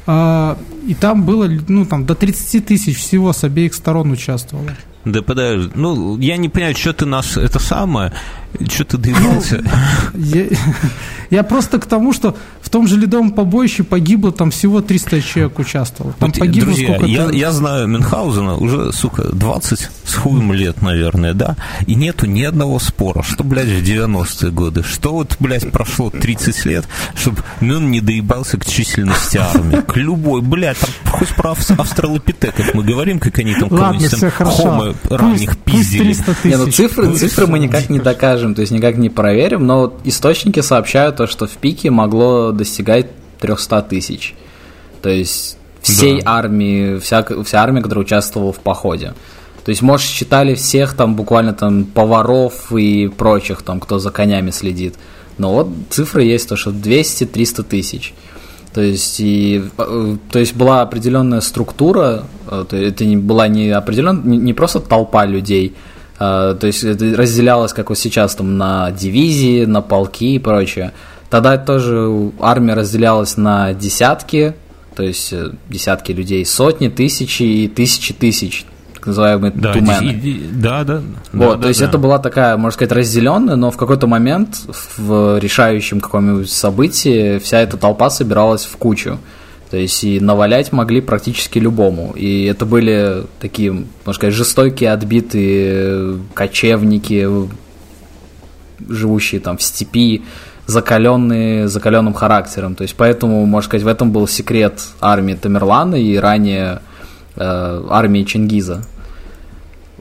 и там было, ну, там, до 30 тысяч всего с обеих сторон участвовало. Да подожди, ну, я не понимаю, что ты нас, это самое, что ты доебался? Я, я просто к тому, что том же ледовом побоище погибло там всего 300 человек участвовало. Там вот, погибло друзья, сколько я, я знаю Мюнхгаузена уже, сука, 20 с хуем лет, наверное, да, и нету ни одного спора, что, блядь, в 90-е годы, что вот, блядь, прошло 30 лет, чтобы Мюн не доебался к численности армии. человек, любой, блядь, там хоть про австралопитеков мы говорим, как они там Ладно, все хорошо. хомы ранних пиздили. Не, ну цифры, цифры мы никак не докажем, то есть никак не проверим, но вот источники сообщают то, что в пике могло достигать 300 тысяч. То есть всей да. армии, вся, вся армия, которая участвовала в походе. То есть, может, считали всех там буквально там поваров и прочих, там, кто за конями следит. Но вот цифры есть, то, что 200-300 тысяч. То есть, и, э, то есть была определенная структура, э, это не, была не, определен, не, не просто толпа людей, а, то есть это разделялось, как вот сейчас, там, на дивизии, на полки и прочее. Тогда тоже армия разделялась на десятки, то есть э, десятки людей, сотни, тысячи и тысячи тысяч так называемые да, тумены. Да, да. Вот, да, то есть да. это была такая, можно сказать, разделенная, но в какой-то момент в решающем каком-нибудь событии вся эта толпа собиралась в кучу. То есть и навалять могли практически любому. И это были такие, можно сказать, жестокие, отбитые кочевники, живущие там в степи, закаленные, закаленным характером. То есть поэтому, можно сказать, в этом был секрет армии Тамерлана и ранее э, армии Чингиза.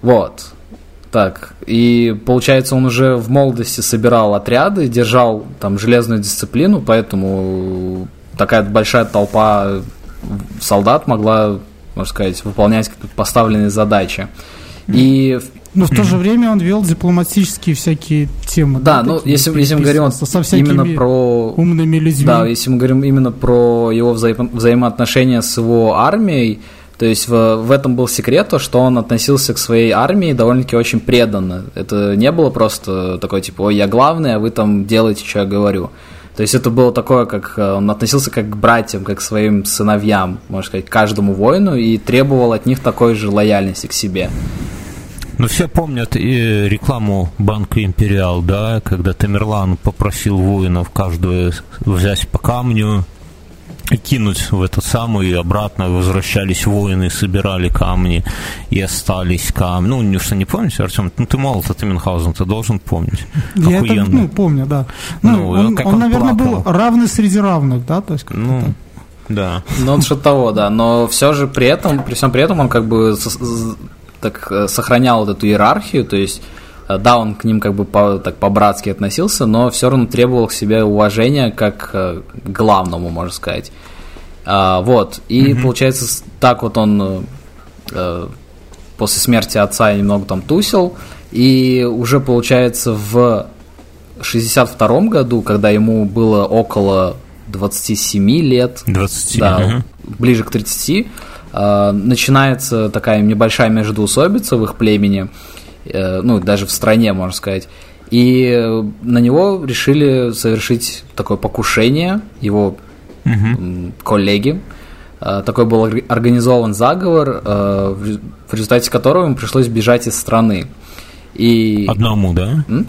Вот. Так, и получается, он уже в молодости собирал отряды, держал там железную дисциплину, поэтому такая большая толпа солдат могла, можно сказать, выполнять поставленные задачи. И но в то же время он вел дипломатические всякие темы. Да, да ну если, если мы говорим со именно про умными людьми. Да, если мы говорим именно про его взаим, взаимоотношения с его армией, то есть в, в этом был секрет, то, что он относился к своей армии довольно-таки очень преданно. Это не было просто такое типа, ой, я главный, а вы там делаете, что я говорю. То есть это было такое, как э, он относился как к братьям, как к своим сыновьям, можно сказать, каждому воину и требовал от них такой же лояльности к себе. Ну, все помнят и рекламу банка «Империал», да, когда Тамерлан попросил воинов каждого взять по камню, кинуть в этот самый и обратно возвращались воины, собирали камни и остались камни. Ну, не что не помните, Артем? Ну, ты молод, это Мюнхгаузен, ты должен помнить. Я это, ну, помню, да. Ну, ну он, он, он, наверное, плакал. был равный среди равных, да? То есть ну, да. Ну, он что-то того, да. Но все же при этом, при всем при этом он как бы так э, сохранял вот эту иерархию, то есть Э, да, он к ним как бы по, так по-братски относился, но все равно требовал к себе уважения как э, к главному, можно сказать. А, вот, и mm-hmm. получается, так вот он э, после смерти отца немного там тусил, и уже получается в 62 году, когда ему было около 27 лет, 27, да, угу. ближе к 30, э, начинается такая небольшая междоусобица в их племени, Э, ну, даже в стране, можно сказать. И на него решили совершить такое покушение его угу. коллеги. Э, такой был организован заговор, э, в результате которого ему пришлось бежать из страны. И... Одному, да? М?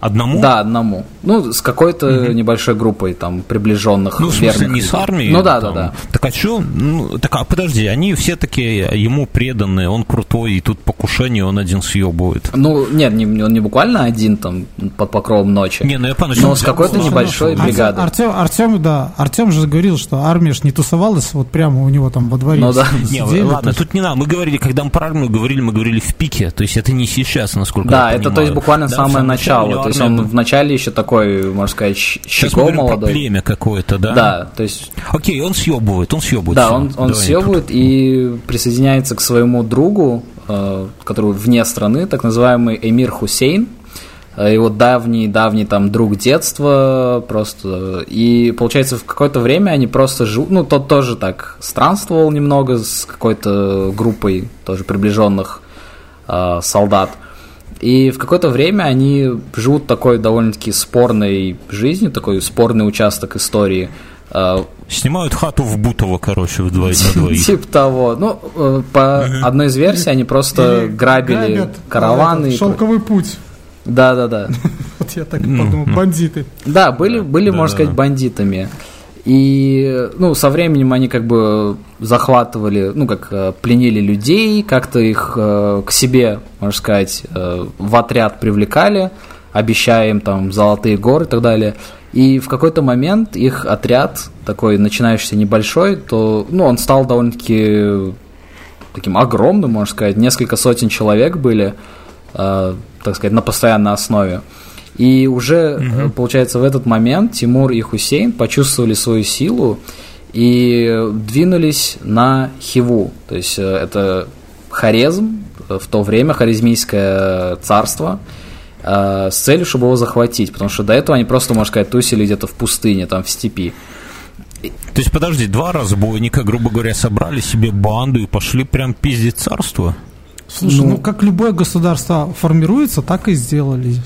Одному? Да, одному. Ну, с какой-то угу. небольшой группой там приближенных. Ну, в смысле, не с армией? Ну да, там. да, да. Так а что? Ну, так а подожди, они все такие ему преданные, он крутой, и тут покушение, он один съебывает. Ну, нет, не, он не буквально один там под покровом ночи. Не, ну я понял, Но с какой-то небольшой бригадой. Артем, Артем, да, Артем же говорил, что армия ж не тусовалась вот прямо у него там во дворе. Ну да. Не, ладно, тут не надо. Мы говорили, когда мы про армию говорили, мы говорили в пике, то есть это не сейчас, насколько да, я понимаю. Да, это то есть буквально да, самое начало. То есть он вначале еще такой, можно сказать, щегол молодой. Про племя какое-то, да? Да, то есть... Окей, он съебывает, он съебывает. Да, он, он съебывает и присоединяется к своему другу, э, который вне страны, так называемый Эмир Хусейн, э, его давний-давний там друг детства просто. И получается, в какое-то время они просто живут, ну, тот тоже так странствовал немного с какой-то группой тоже приближенных э, солдат. И в какое-то время они живут такой довольно-таки спорной жизнью, такой спорный участок истории. А, Снимают хату в Бутово, короче, в двоих на двоих. Типа того. Ну, э, по одной из версий, они просто грабили караваны. Шелковый путь. Да, да, да. Вот я так подумал, бандиты. Да, были, были, можно сказать, бандитами. И, ну, со временем они как бы захватывали, ну, как э, пленили людей, как-то их э, к себе, можно сказать, э, в отряд привлекали, обещая им там золотые горы и так далее. И в какой-то момент их отряд, такой начинающийся небольшой, то, ну, он стал довольно-таки таким огромным, можно сказать. Несколько сотен человек были, э, так сказать, на постоянной основе. И уже, угу. получается, в этот момент Тимур и Хусейн почувствовали свою силу и двинулись на Хиву. То есть э, это Хорезм, в то время Хорезмийское царство, с целью, чтобы его захватить, потому что до этого они просто, можно сказать, тусили где-то в пустыне, там, в степи. То есть, подожди, два разбойника, грубо говоря, собрали себе банду и пошли прям пиздить царство? Слушай, ну, ну как любое государство формируется, так и сделали.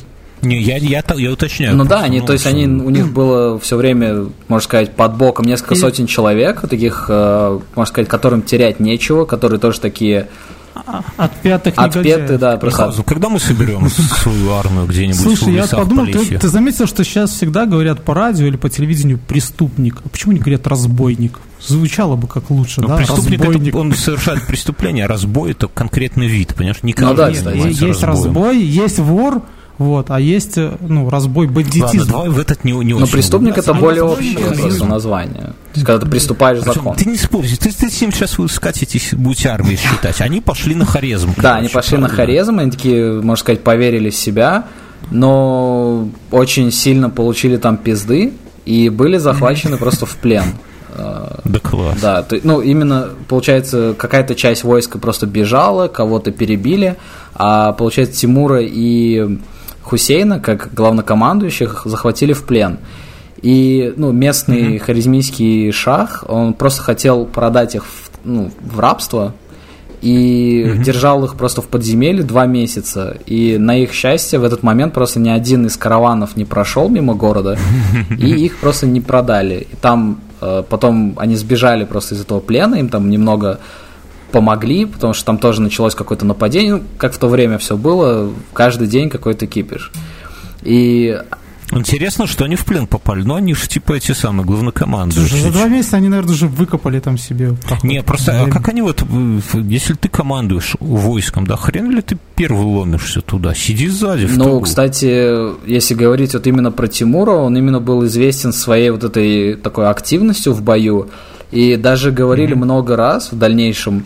Не, я, я, я уточняю. Ну да, они, ну, то есть они, у них было все время, можно сказать, под боком несколько и... сотен человек, таких, э, можно сказать, которым терять нечего, которые тоже такие Отпятых Отпятые, да, просто. Когда мы соберем свою армию где-нибудь Слушай, я подумал, ты, ты заметил, что сейчас всегда говорят по радио или по телевидению преступник. А почему не говорят разбойник? Звучало бы как лучше, Но ну, да? Преступник, это, он совершает преступление, а разбой это конкретный вид, понимаешь? Не ну, да, есть разбой, есть вор, вот, а есть, э, ну, разбой бандитизм. Ладно, давай в этот не, не Но преступник это более общее просто название. То есть, когда ты приступаешь к закону. Ты не спорь, ты, ты с ним сейчас вы скатитесь, будете армии считать. Они пошли на харезм. Короче, да, они пошли правильно. на харезм, они такие, можно сказать, поверили в себя, но очень сильно получили там пизды и были захвачены просто в плен. Да класс. Да, то, ну именно, получается, какая-то часть войска просто бежала, кого-то перебили, а получается Тимура и Хусейна, как главнокомандующих, захватили в плен. И ну, местный mm-hmm. харизмийский шах, он просто хотел продать их в, ну, в рабство и mm-hmm. держал их просто в подземелье два месяца. И на их счастье в этот момент просто ни один из караванов не прошел мимо города, и их просто не продали. И там э, потом они сбежали просто из этого плена, им там немного помогли, потому что там тоже началось какое-то нападение, ну, как в то время все было, каждый день какой-то кипиш. И Интересно, что они в плен попали, но они же типа эти самые главнокомандующие. Слушай, за два месяца они, наверное, уже выкопали там себе. Не, просто, а как они вот, если ты командуешь войском, да, хрен ли ты первый ломишься туда, сиди сзади. Ну, кстати, если говорить вот именно про Тимура, он именно был известен своей вот этой такой активностью в бою, и даже говорили mm-hmm. много раз в дальнейшем,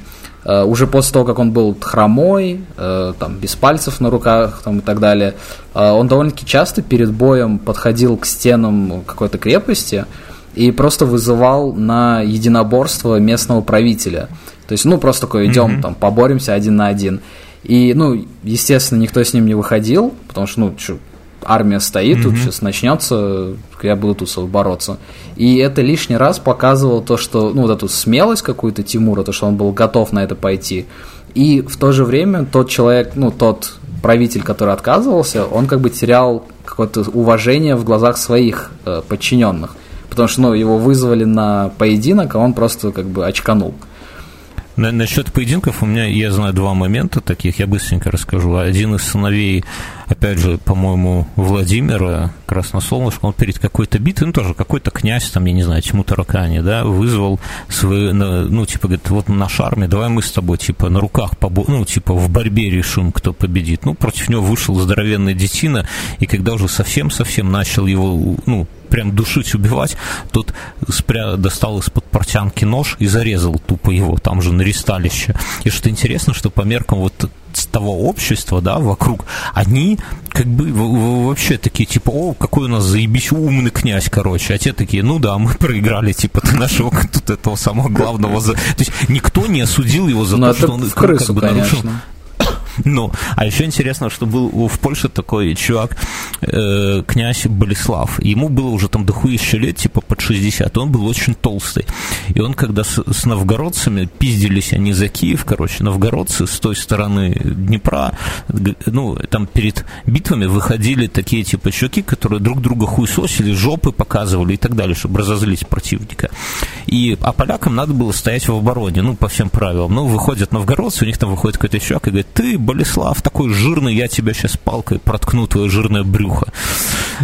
уже после того, как он был хромой, uh, там, без пальцев на руках там, и так далее, uh, он довольно-таки часто перед боем подходил к стенам какой-то крепости и просто вызывал на единоборство местного правителя. То есть, ну, просто такой, идем, mm-hmm. там, поборемся один на один. И, ну, естественно, никто с ним не выходил, потому что, ну, что, армия стоит, mm-hmm. тут сейчас начнется, я буду тут бороться. И это лишний раз показывало то, что, ну, вот эту смелость какую-то Тимура, то, что он был готов на это пойти. И в то же время тот человек, ну, тот правитель, который отказывался, он как бы терял какое-то уважение в глазах своих э, подчиненных. Потому что, ну, его вызвали на поединок, а он просто как бы очканул. На, насчет поединков у меня, я знаю два момента таких, я быстренько расскажу. Один из сыновей, опять же, по-моему, Владимира Красносолнышко, он перед какой-то битвой, ну, тоже какой-то князь, там, я не знаю, чему таракани, да, вызвал свой, ну, типа, говорит, вот наша армия, давай мы с тобой, типа, на руках, побо... ну, типа, в борьбе решим, кто победит. Ну, против него вышел здоровенный детина, и когда уже совсем-совсем начал его, ну, прям душить, убивать, тот спря... достал из-под портянки нож и зарезал тупо его, там же на ресталище. И что интересно, что по меркам вот того общества, да, вокруг, они как бы вообще такие, типа, о, какой у нас заебись умный князь, короче, а те такие, ну да, мы проиграли, типа, ты нашего тут этого самого главного, то есть никто не осудил его за Но ну, то, что он крысу, как бы нарушил, конечно. Ну, а еще интересно, что был в Польше такой чувак, э, князь Болеслав. Ему было уже там дохуище лет, типа под 60. Он был очень толстый. И он, когда с, с новгородцами пиздились они за Киев, короче, новгородцы с той стороны Днепра, ну, там перед битвами выходили такие типа чуваки, которые друг друга хуесосили, жопы показывали и так далее, чтобы разозлить противника. И, а полякам надо было стоять в обороне, ну, по всем правилам. Ну, выходят новгородцы, у них там выходит какой-то чувак и говорит, ты, Болеслав, такой жирный, я тебя сейчас палкой проткну, твое жирное брюхо.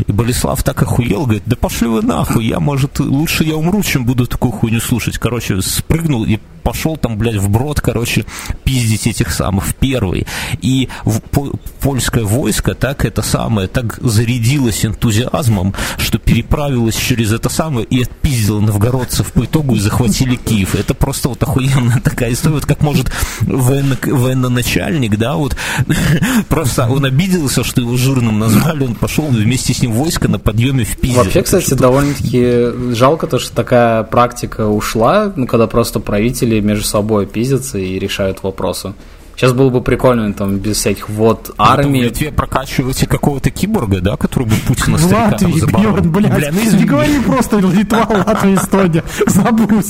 И Болеслав так охуел, говорит, да пошли вы нахуй, я, может, лучше я умру, чем буду такую хуйню слушать. Короче, спрыгнул и пошел там, блядь, в брод, короче, пиздить этих самых первый. И в, по, польское войско так это самое, так зарядилось энтузиазмом, что переправилось через это самое и отпиздило новгородцев по итогу и захватили Киев. Это просто вот охуенная такая история, вот как может военно, военноначальник, да, вот просто он обиделся, что его жирным назвали, он пошел вместе с ним войско на подъеме в Пизе. Вообще, кстати, довольно-таки жалко то, что такая практика ушла, ну, когда просто правители между собой пиздятся и решают вопросы. Сейчас было бы прикольно, там, без всяких вот армии. В Литве прокачиваете какого-то киборга, да, который бы Путина В Латвии бьет, блядь. Бля, ну, не говори просто Литва, Латвия, Эстония. Забудь.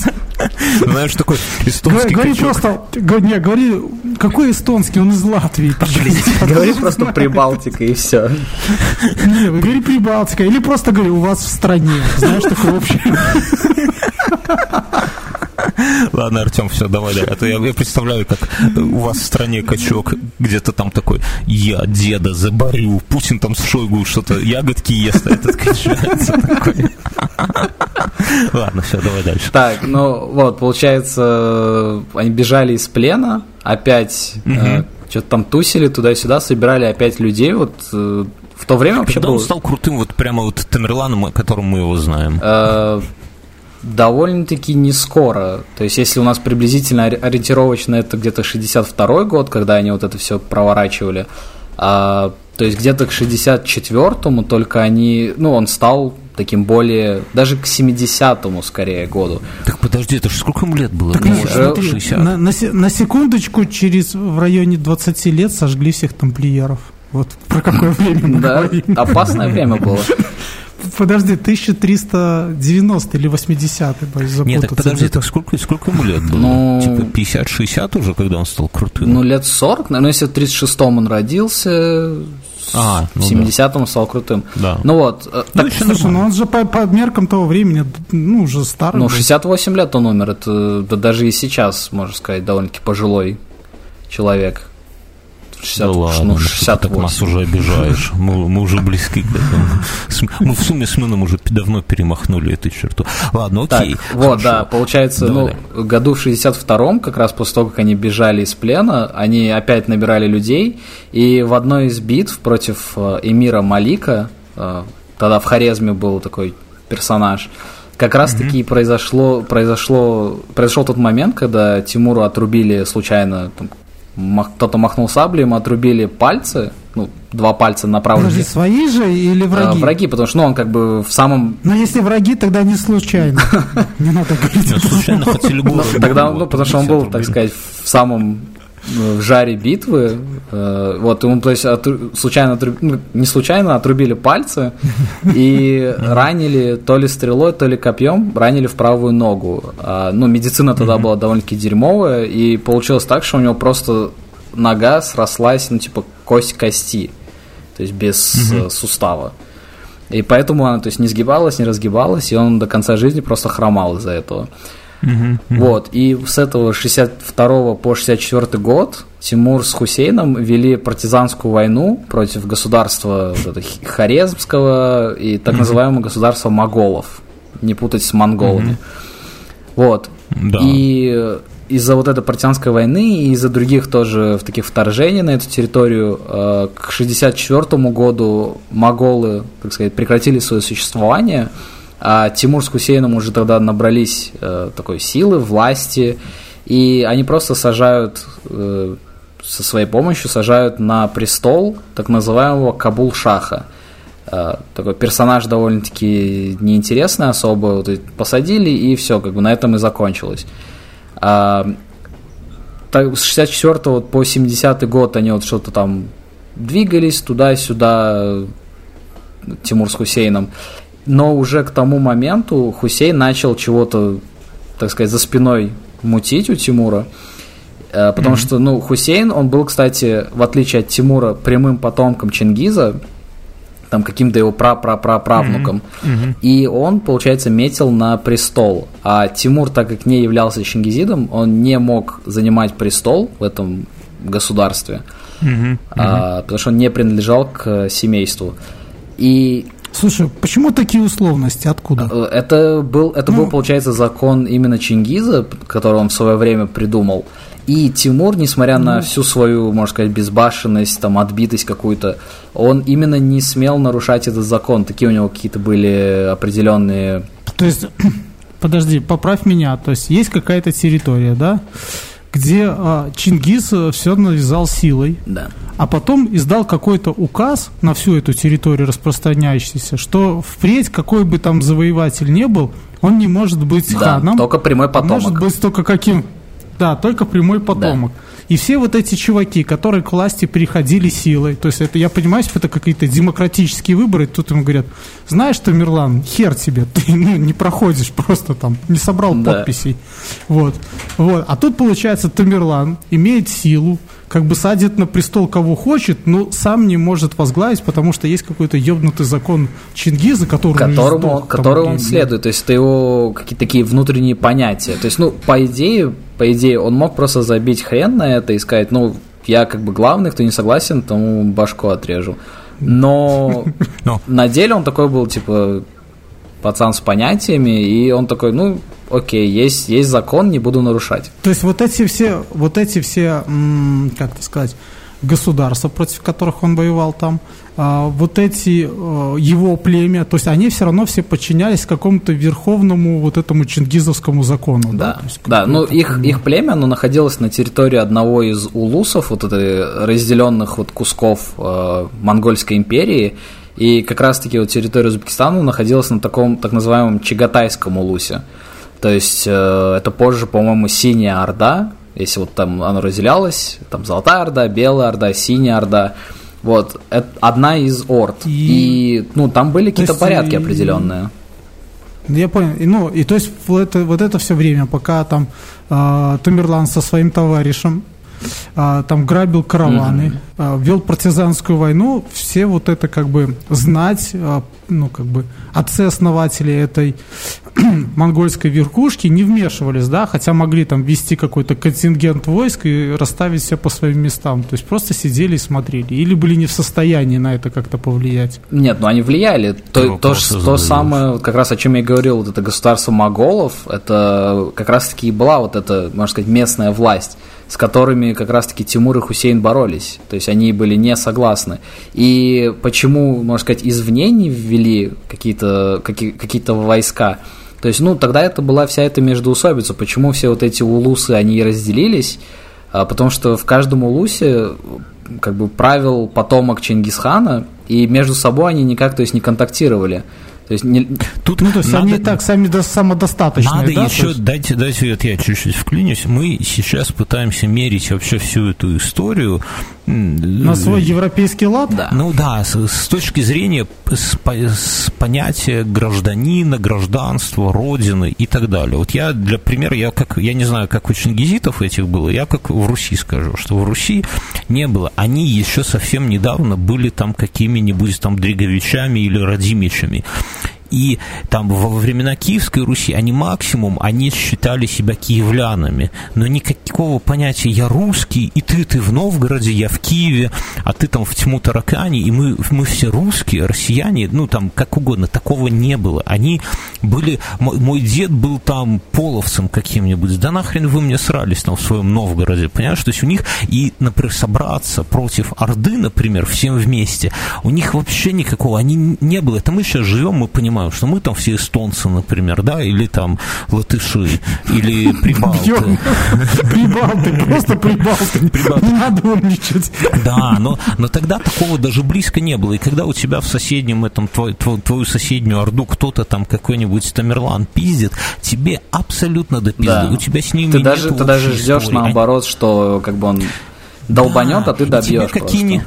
Знаешь, такой эстонский Говори просто, не, говори, какой эстонский, он из Латвии. Говори просто Прибалтика и все. Не, говори Прибалтика. Или просто говори, у вас в стране. Знаешь, такой общий. Ладно, Артем, все, давай, да. А то я, я представляю, как у вас в стране качок где-то там такой, я деда заборю, Путин там с Шойгу что-то ягодки ест, а этот качается такой. Ладно, все, давай дальше. Так, ну вот, получается, они бежали из плена, опять э, что-то там тусили туда-сюда, собирали опять людей, вот э, в то время вообще Когда он стал крутым, вот прямо вот Тамерланом, которым мы его знаем? Э, довольно-таки не скоро. То есть, если у нас приблизительно ориентировочно это где-то 62 год, когда они вот это все проворачивали, а, то есть где-то к 64-му только они, ну, он стал таким более, даже к 70-му скорее году. Так подожди, это же сколько ему лет было? Так, ну, уже 60. На, на, на секундочку, через в районе 20 лет сожгли всех тамплиеров. Вот про какое время мы Да, опасное время было. Подожди, 1390 или 80 боюсь запутаться. Нет, так подожди, так сколько, сколько ему лет было? Ну, типа 50-60 уже, когда он стал крутым? Ну, лет 40, наверное, если в 36-м он родился, а, ну в 70-м да. стал крутым. Да. Ну вот. Э, ну, так, слушай, ну он же по, по меркам того времени, ну, уже старый. Ну, 68 лет он умер, это да, даже и сейчас, можно сказать, довольно-таки пожилой человек. 60, да ладно, ну, 68. Ну, так нас уже обижаешь. Мы, мы уже близки к этому. Мы в сумме с Мином уже давно перемахнули эту черту. Ладно, окей. Так, вот, да, получается, ну, году в 62-м, как раз после того, как они бежали из плена, они опять набирали людей, и в одной из битв против э, эмира Малика, э, тогда в Хорезме был такой персонаж, как раз таки mm-hmm. произошло, произошло, произошел тот момент, когда Тимуру отрубили случайно там, кто-то махнул саблей, ему отрубили пальцы, ну, два пальца на правой Подожди, свои же или враги? А, враги, потому что, ну, он как бы в самом... Но если враги, тогда не случайно. Не надо говорить. Случайно хотели бы. Тогда, ну, потому что он был, так сказать, в самом в жаре битвы, э, вот ему, то есть, отру, случайно, отруб, ну, не случайно отрубили пальцы и ранили то ли стрелой, то ли копьем, ранили в правую ногу. А, ну, медицина тогда была довольно-таки дерьмовая, и получилось так, что у него просто нога срослась, ну, типа, кость кости, то есть без э, сустава. И поэтому она, то есть, не сгибалась, не разгибалась, и он до конца жизни просто хромал из-за этого. Вот, и с этого 62 по 64 год Тимур с Хусейном вели партизанскую войну против государства вот это, Хорезмского и так называемого государства моголов. Не путать с монголами. Вот. Да. И из-за вот этой партизанской войны и из-за других тоже в таких вторжений на эту территорию э, к 64 году моголы, так сказать, прекратили свое существование – а Тимур с Хусейном уже тогда набрались э, такой силы, власти, и они просто сажают э, со своей помощью сажают на престол так называемого Кабул-Шаха. Э, такой персонаж довольно-таки неинтересный особо. Вот, посадили, и все, как бы на этом и закончилось. А, так, с 64 вот по 70 год они вот что-то там двигались туда-сюда, Тимур с Хусейном но уже к тому моменту Хусейн начал чего-то, так сказать, за спиной мутить у Тимура. Э, потому mm-hmm. что, ну, Хусейн, он был, кстати, в отличие от Тимура, прямым потомком Чингиза, там каким-то его пра-пра-пра-правнуком. Mm-hmm. Mm-hmm. И он, получается, метил на престол. А Тимур, так как не являлся чингизидом, он не мог занимать престол в этом государстве, mm-hmm. Mm-hmm. А, потому что он не принадлежал к семейству. И Слушай, почему такие условности? Откуда? Э, это был, это ну, был, получается, закон именно Чингиза, который он в свое время придумал. И Тимур, несмотря ну, на всю свою, можно сказать, безбашенность, там, отбитость какую-то, он именно не смел нарушать этот закон. Такие у него какие-то были определенные... То есть, подожди, поправь меня. То есть, есть какая-то территория, да? Где а, Чингис э, все навязал силой, да. а потом издал какой-то указ на всю эту территорию распространяющийся, что впредь какой бы там завоеватель не был, он не может быть да, ханом. Только прямой потомок. А может быть только каким... Да, только прямой потомок. Да. И все вот эти чуваки, которые к власти приходили силой, то есть это, я понимаю, что это какие-то демократические выборы, тут им говорят, знаешь, Тамерлан, хер тебе, ты ну, не проходишь просто там, не собрал да. подписей. Вот. вот. А тут, получается, Тамерлан имеет силу, как бы садит на престол кого хочет, но сам не может возглавить, потому что есть какой-то ебнутый закон Чингиза, который которому, сдох, которому он следует. То есть это его какие-то такие внутренние понятия. То есть, ну, по идее, по идее, он мог просто забить хрен на это и сказать, ну, я как бы главный, кто не согласен, тому башку отрежу. Но на деле он такой был, типа, пацан с понятиями, и он такой, ну, окей, есть, есть закон, не буду нарушать. То есть вот эти все, вот эти все, как это сказать, государства, против которых он воевал там, а, вот эти а, его племя, то есть они все равно все подчинялись какому-то верховному вот этому чингизовскому закону. Да, да, есть, да ну их, их племя, оно находилось на территории одного из улусов, вот этой разделенных вот кусков э, Монгольской империи, и как раз-таки вот территория Узбекистана находилась на таком так называемом Чагатайском улусе. То есть э, это позже, по-моему, Синяя Орда, если вот там оно разделялось, там Золотая Орда, Белая Орда, Синяя Орда. Вот, это одна из орд. И, и ну, там были какие-то порядки и... определенные. Я понял. И, ну, и то есть вот это, вот это все время, пока там э, Тамерлан со своим товарищем там грабил караваны, mm-hmm. а, вел партизанскую войну, все вот это как бы знать, а, ну как бы отцы-основатели этой монгольской верхушки не вмешивались, да, хотя могли там вести какой-то контингент войск и расставить все по своим местам, то есть просто сидели и смотрели, или были не в состоянии на это как-то повлиять. Нет, ну они влияли. То, то, то, то самое, как раз о чем я говорил, вот это государство моголов, это как раз-таки и была вот эта, можно сказать, местная власть с которыми как раз-таки Тимур и Хусейн боролись. То есть они были не согласны. И почему, можно сказать, извне не ввели какие-то какие, какие-то войска? То есть, ну, тогда это была вся эта междоусобица. Почему все вот эти улусы, они разделились? А, потому что в каждом улусе как бы правил потомок Чингисхана, и между собой они никак, то есть, не контактировали. То есть не... Тут ну, то есть надо, они так сами до, самодостаточные. Надо да? еще есть... дайте, дайте вот я чуть-чуть вклинюсь. Мы сейчас пытаемся мерить вообще всю эту историю на свой европейский лад? Да. Ну да, с, с точки зрения с, с понятия гражданина, гражданства, родины и так далее. Вот я, для примера, я как, я не знаю, как у чингизитов этих было, я как в Руси скажу, что в Руси не было. Они еще совсем недавно были там какими-нибудь там Дриговичами или Радимичами. И там во времена Киевской Руси они максимум, они считали себя киевлянами. Но никакого понятия «я русский», и ты, ты в Новгороде, я в Киеве, а ты там в тьму таракани, и мы, мы все русские, россияне, ну там как угодно, такого не было. Они были, мой дед был там половцем каким-нибудь, да нахрен вы мне срались там в своем Новгороде, понимаешь? То есть у них и, например, собраться против Орды, например, всем вместе, у них вообще никакого, они не было. Это мы сейчас живем, мы понимаем, понимаю, что мы там все эстонцы, например, да, или там латыши, или прибалты. Прибалты, просто прибалты. Не надо умничать. Да, но, но тогда такого даже близко не было. И когда у тебя в соседнем этом, твой, твою, твою соседнюю орду кто-то там какой-нибудь Тамерлан пиздит, тебе абсолютно до пизды. Да. У тебя с ними ты даже, ты даже ждешь наоборот, что как бы он долбанет, да, а ты добьешь. Какие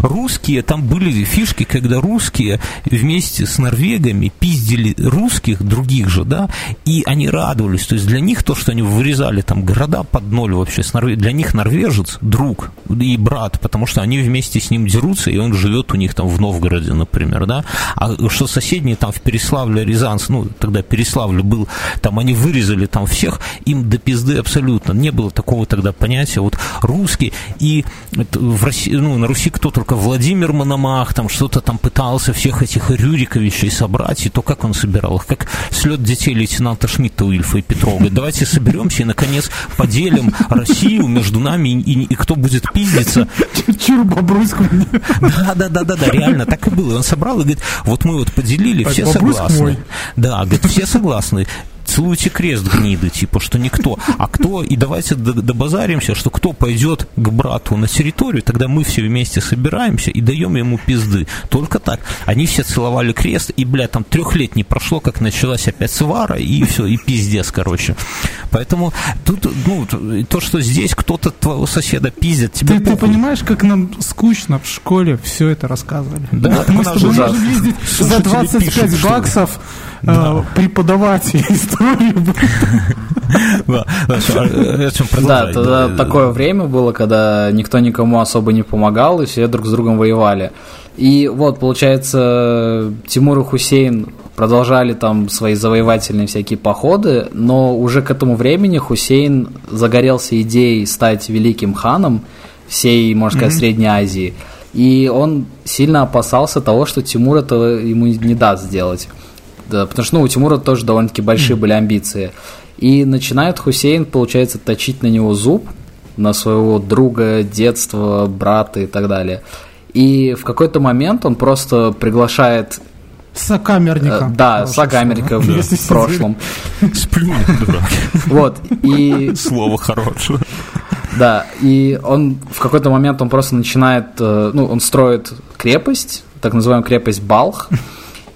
Русские, там были фишки, когда русские вместе с норвегами пиздили русских, других же, да, и они радовались. То есть для них то, что они вырезали там города под ноль вообще с Норвегией, для них норвежец друг и брат, потому что они вместе с ним дерутся, и он живет у них там в Новгороде, например, да. А что соседние там в Переславле, Рязанс, ну, тогда Переславле был, там они вырезали там всех, им до пизды абсолютно. Не было такого тогда понятия, вот русский, и в России, ну, на Руси кто только Владимир Мономах там что-то там пытался всех этих Рюриковичей собрать, и то как он собирал их, как слет детей лейтенанта Шмидта, Уильфа и Петрова. Давайте соберемся и, наконец, поделим Россию между нами, и, и, и кто будет пиздиться. Чур Бобруйскую. Да, да, да, да, да, реально так и было. Он собрал и говорит, вот мы вот поделили, все согласны. Да, говорит, все согласны целуйте крест гниды, типа, что никто. А кто, и давайте добазаримся, что кто пойдет к брату на территорию, тогда мы все вместе собираемся и даем ему пизды. Только так. Они все целовали крест, и, бля, там трех лет не прошло, как началась опять свара, и все, и пиздец, короче. Поэтому тут, ну, то, что здесь кто-то твоего соседа пиздит, тебе Ты, ты понимаешь, как нам скучно в школе все это рассказывали? Да, мы с тобой можем ездить за 25 баксов да. преподавать Да, да, тогда такое время было, когда никто никому особо не помогал, и все друг с другом воевали. И вот, получается, Тимур и Хусейн продолжали там свои завоевательные всякие походы, но уже к этому времени Хусейн загорелся идеей стать великим ханом всей, можно сказать, mm-hmm. Средней Азии. И он сильно опасался того, что Тимур это ему не даст сделать. Да, потому что ну, у Тимура тоже довольно-таки большие были амбиции. И начинает Хусейн, получается, точить на него зуб, на своего друга, детства, брата и так далее. И в какой-то момент он просто приглашает Сокамерника. Э, да, сокамерника в, в прошлом. Сплю, дурак. Вот, и... Слово хорошее. Да, и он в какой-то момент он просто начинает, э, ну, он строит крепость, так называемую крепость Балх,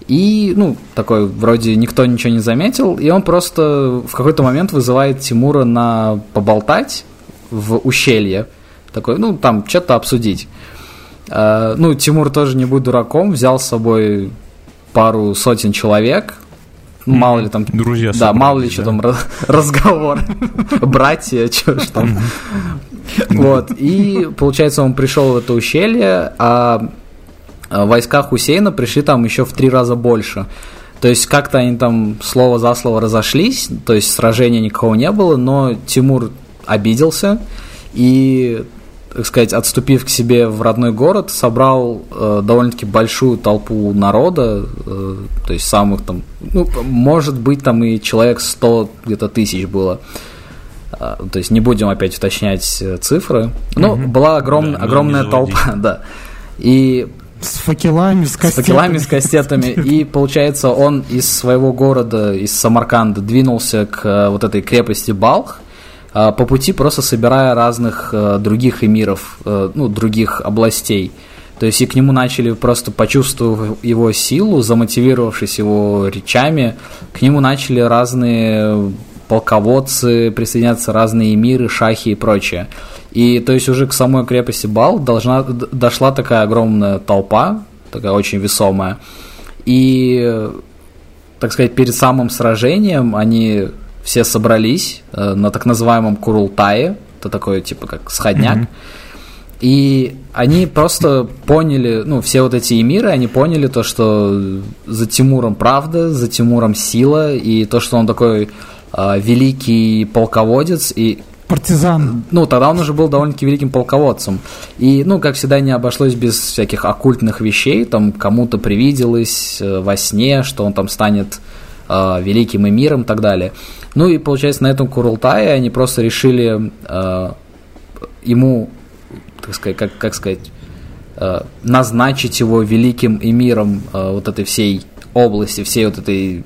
и, ну, такой, вроде никто ничего не заметил, и он просто в какой-то момент вызывает Тимура на поболтать в ущелье. Такой, ну, там, что-то обсудить. Uh, ну, Тимур тоже не будь дураком, взял с собой пару сотен человек, ну, мало ли там... Друзья Да, мало ли что там разговор. Братья, что ж там. Вот, и, получается, он пришел в это ущелье, а войска Хусейна пришли там еще в три раза больше. То есть как-то они там слово за слово разошлись, то есть сражения никакого не было, но Тимур обиделся и, так сказать, отступив к себе в родной город, собрал э, довольно-таки большую толпу народа, э, то есть самых там, ну, может быть, там и человек 100 где-то тысяч было. Э, то есть не будем опять уточнять э, цифры. Но угу. была огром, да, огромная толпа, да. И с факелами, с кастетами. С факелами, с кастетами. И, получается, он из своего города, из Самарканда, двинулся к э, вот этой крепости Балх, э, по пути просто собирая разных э, других эмиров, ну, других областей. То есть и к нему начали просто почувствовав его силу, замотивировавшись его речами, к нему начали разные полководцы присоединяться, разные эмиры, шахи и прочее. И то есть уже к самой крепости Бал должна, дошла такая огромная толпа, такая очень весомая. И, так сказать, перед самым сражением они все собрались э, на так называемом Курултае, это такой типа как сходняк. Mm-hmm. И они просто поняли, ну, все вот эти эмиры, они поняли то, что за Тимуром правда, за Тимуром сила, и то, что он такой э, великий полководец, и партизан. Ну, тогда он уже был довольно-таки великим полководцем. И, ну, как всегда, не обошлось без всяких оккультных вещей. Там кому-то привиделось э, во сне, что он там станет э, великим эмиром и так далее. Ну и, получается, на этом Курултае они просто решили э, ему, так сказать, как, как сказать, э, назначить его великим эмиром э, вот этой всей области, всей вот этой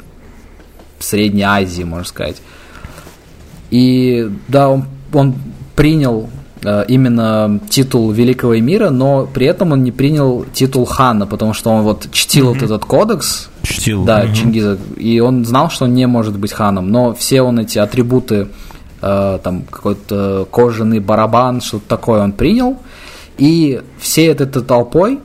Средней Азии, можно сказать. И да, он, он принял э, именно титул великого мира, но при этом он не принял титул хана, потому что он вот чтил mm-hmm. вот этот кодекс. Чтил. Да, mm-hmm. Чингиза. И он знал, что он не может быть ханом, но все он эти атрибуты, э, там какой-то кожаный барабан, что-то такое он принял. И все этой толпой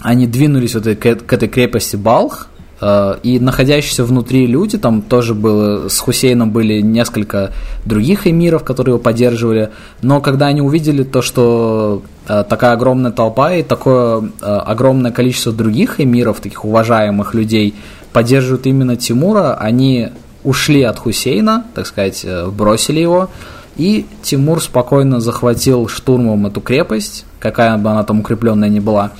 они двинулись вот к, к этой крепости Балх, и находящиеся внутри люди, там тоже было, с Хусейном были несколько других эмиров, которые его поддерживали, но когда они увидели то, что э, такая огромная толпа и такое э, огромное количество других эмиров, таких уважаемых людей, поддерживают именно Тимура, они ушли от Хусейна, так сказать, бросили его, И Тимур спокойно захватил штурмом эту крепость, какая бы она там укрепленная ни была.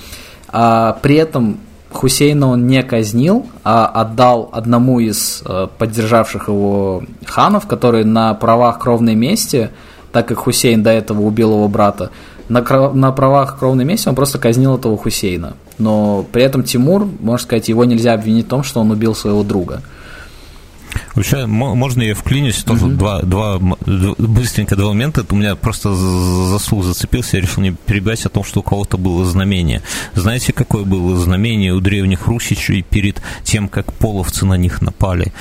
А при этом Хусейна он не казнил, а отдал одному из э, поддержавших его ханов, который на правах кровной мести, так как Хусейн до этого убил его брата, на, на правах кровной мести он просто казнил этого Хусейна. Но при этом Тимур, можно сказать, его нельзя обвинить в том, что он убил своего друга. Вообще, можно я вклинюсь? Тоже угу. два, два, быстренько два момента. У меня просто за слух зацепился, я решил не перебивать о том, что у кого-то было знамение. Знаете, какое было знамение у древних русичей перед тем, как половцы на них напали?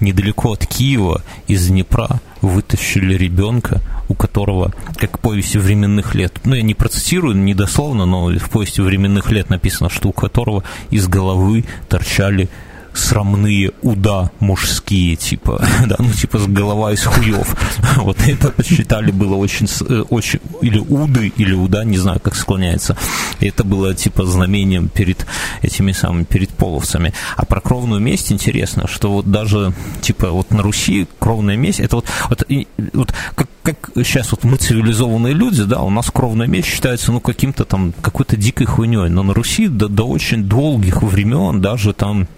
Недалеко от Киева из Днепра вытащили ребенка, у которого, как в повести временных лет, ну, я не процитирую недословно, но в повести временных лет написано, что у которого из головы торчали срамные уда мужские, типа, да, ну, типа, с голова из хуев. Вот это посчитали было очень, э, очень, или уды, или уда, не знаю, как склоняется. И это было, типа, знамением перед этими самыми, перед половцами. А про кровную месть интересно, что вот даже, типа, вот на Руси кровная месть, это вот, вот, вот как, как сейчас вот мы цивилизованные люди, да, у нас кровная месть считается, ну, каким-то там, какой-то дикой хуйней, но на Руси до, до очень долгих времен даже там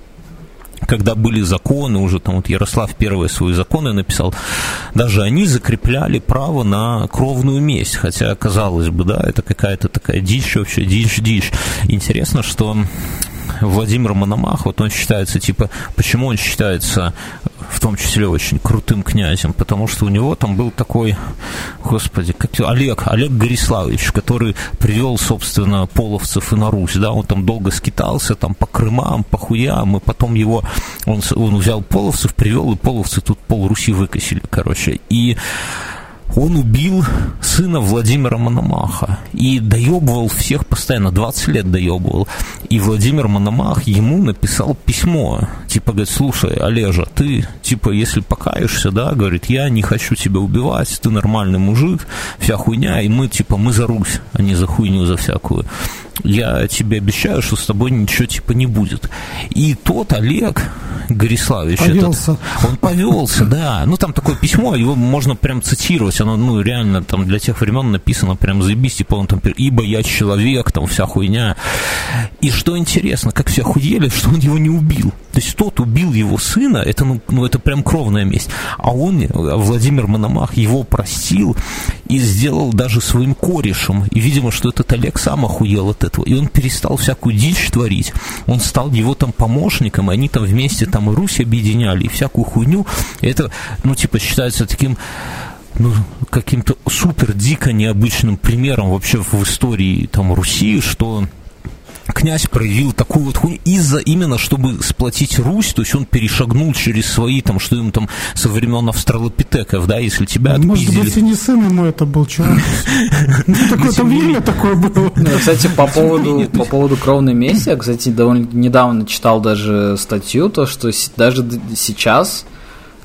когда были законы, уже там вот Ярослав первые свои законы написал, даже они закрепляли право на кровную месть, хотя, казалось бы, да, это какая-то такая дичь вообще, дичь-дичь. Интересно, что Владимир Мономах, вот он считается, типа, почему он считается в том числе очень крутым князем, потому что у него там был такой, господи, как Олег, Олег Гориславович, который привел, собственно, половцев и на Русь, да, он там долго скитался, там по Крымам, по хуям, и потом его, он, он взял половцев, привел, и половцы тут пол Руси выкосили, короче, и он убил сына Владимира Мономаха и доебывал всех постоянно, 20 лет доебывал. И Владимир Мономах ему написал письмо, типа, говорит, слушай, Олежа, ты, типа, если покаешься, да, говорит, я не хочу тебя убивать, ты нормальный мужик, вся хуйня, и мы, типа, мы за Русь, а не за хуйню, за всякую я тебе обещаю, что с тобой ничего типа не будет. И тот Олег Гориславович, повелся. Этот, он повелся, да. Ну, там такое письмо, его можно прям цитировать, оно, ну, реально там для тех времен написано прям заебись, типа он там, ибо я человек, там вся хуйня. И что интересно, как все охуели, что он его не убил. То есть тот убил его сына, это, ну, ну это прям кровная месть. А он, Владимир Мономах, его простил и сделал даже своим корешем. И, видимо, что этот Олег сам охуел от этого. И он перестал всякую дичь творить. Он стал его там помощником, и они там вместе там и Русь объединяли, и всякую хуйню. И это, ну, типа, считается таким ну, каким-то супер дико необычным примером вообще в истории там Руси, что князь проявил такую вот хуйню из-за именно, чтобы сплотить Русь, то есть он перешагнул через свои, там, что им там со времен австралопитеков, да, если тебя отпиздили. Может быть, и не сын ему это был, чувак. Ну, такое там время такое было. Ну, кстати, по поводу, по поводу кровной мести, я, кстати, довольно недавно читал даже статью, то, что даже сейчас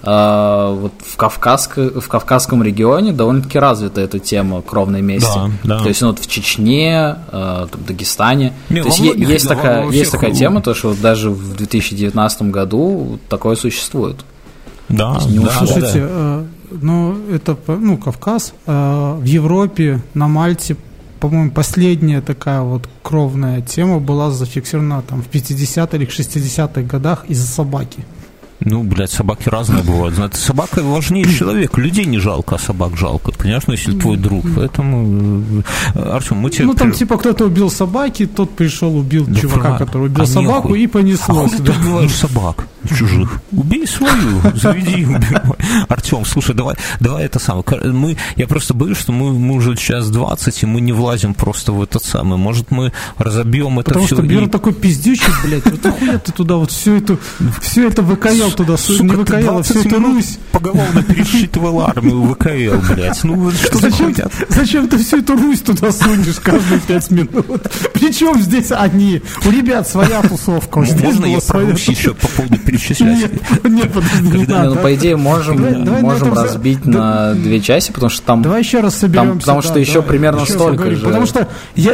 вот в, Кавказско, в Кавказском регионе довольно-таки развита эта тема кровной мести. Да, да. То есть ну, вот в Чечне, э, в Дагестане. Не, то есть многих, есть, такая, есть такая тема, то, что вот даже в 2019 году такое существует. Да, да, да. Слушайте, да. Э, ну это ну, Кавказ. Э, в Европе, на Мальте, по-моему, последняя такая вот кровная тема была зафиксирована там в 50-х или 60-х годах из-за собаки. Ну, блядь, собаки разные бывают. Знаете, собака важнее человека. Людей не жалко, а собак жалко. Понимаешь, ну, если твой друг. Поэтому, э, Артем, мы тебе... Ну, там, типа, кто-то убил собаки, тот пришел, убил да чувака, который убил а собаку, и понеслось. А ты убиваешь собак чужих? Убей свою, заведи и убивай. Артем, слушай, давай, давай это самое. Мы, я просто боюсь, что мы, мы уже час 20, и мы не влазим просто в этот самый. Может, мы разобьем это Потому все. Потому что Бера и... такой пиздючий, блядь, вот охуя ты туда вот все это, все это ВКЛ туда, Сука, не ВКЛ, а все это Русь. Поголовно пересчитывал армию ВКЛ, блядь. Ну, что зачем, зачем ты всю эту Русь туда сунешь каждые пять минут? Причем здесь они? У ребят своя тусовка. Можно я про Русь еще по поводу перечислять? Нет, нет подожди, по идее, можем, можем разбить на две части, потому что там... Давай еще раз соберемся. Потому что еще примерно столько же. Потому что я,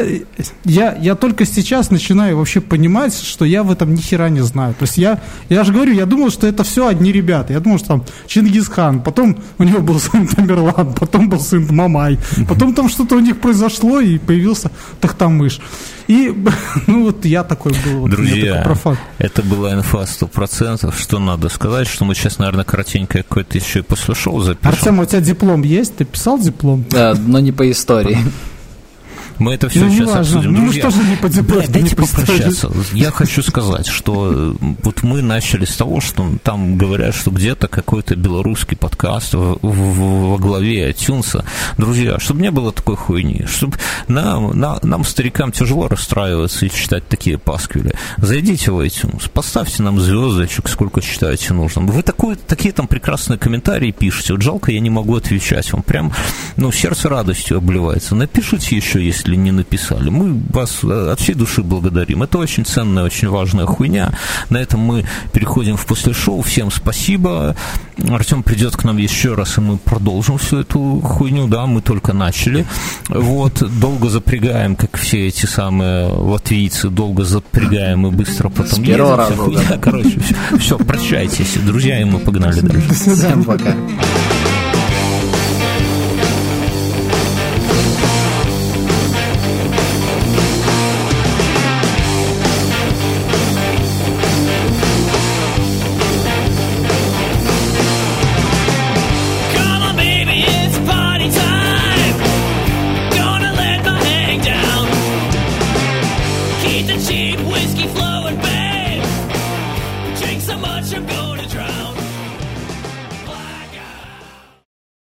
я, я только сейчас начинаю вообще понимать, что я в этом ни хера не знаю. То есть я, я же говорю, я думал, что это все одни ребята. Я думал, что там Чингисхан, потом у него был сын Тамерлан, потом был сын Мамай. Потом там что-то у них произошло, и появился Тахтамыш. И, ну вот я такой был. Вот, Друзья, профан. это была инфа 100%. Что надо сказать, что мы сейчас, наверное, коротенько какое-то еще и после шоу запишем. Артем, у тебя диплом есть? Ты писал диплом? Да, но не по истории. Мы это все Ну, сейчас неважно. обсудим. Ну, Друзья, же не диплому, да, дайте не по истории. попрощаться. Я хочу сказать, что э, вот мы начали с того, что там говорят, что где-то какой-то белорусский подкаст в- в- во главе iTunes. Друзья, чтобы не было такой хуйни, чтобы нам, на- нам, старикам, тяжело расстраиваться и читать такие пасквили. Зайдите в iTunes, поставьте нам звездочек, сколько считаете нужным. Вы такой, такие там прекрасные комментарии пишете. Вот жалко, я не могу отвечать вам. Прям, ну, сердце радостью обливается. Напишите еще, если не написали. Мы вас э, от всей души благодарим. Это очень ценная, очень важная хуйня. На этом мы переходим в после шоу. Всем спасибо. Артем придет к нам еще раз, и мы продолжим всю эту хуйню. Да, мы только начали. Вот, долго запрягаем, как все эти самые латвийцы, долго запрягаем и быстро потом едем. Вся раза, хуйня. да. Короче, все, все, прощайтесь, друзья, и мы погнали дальше. Всем пока.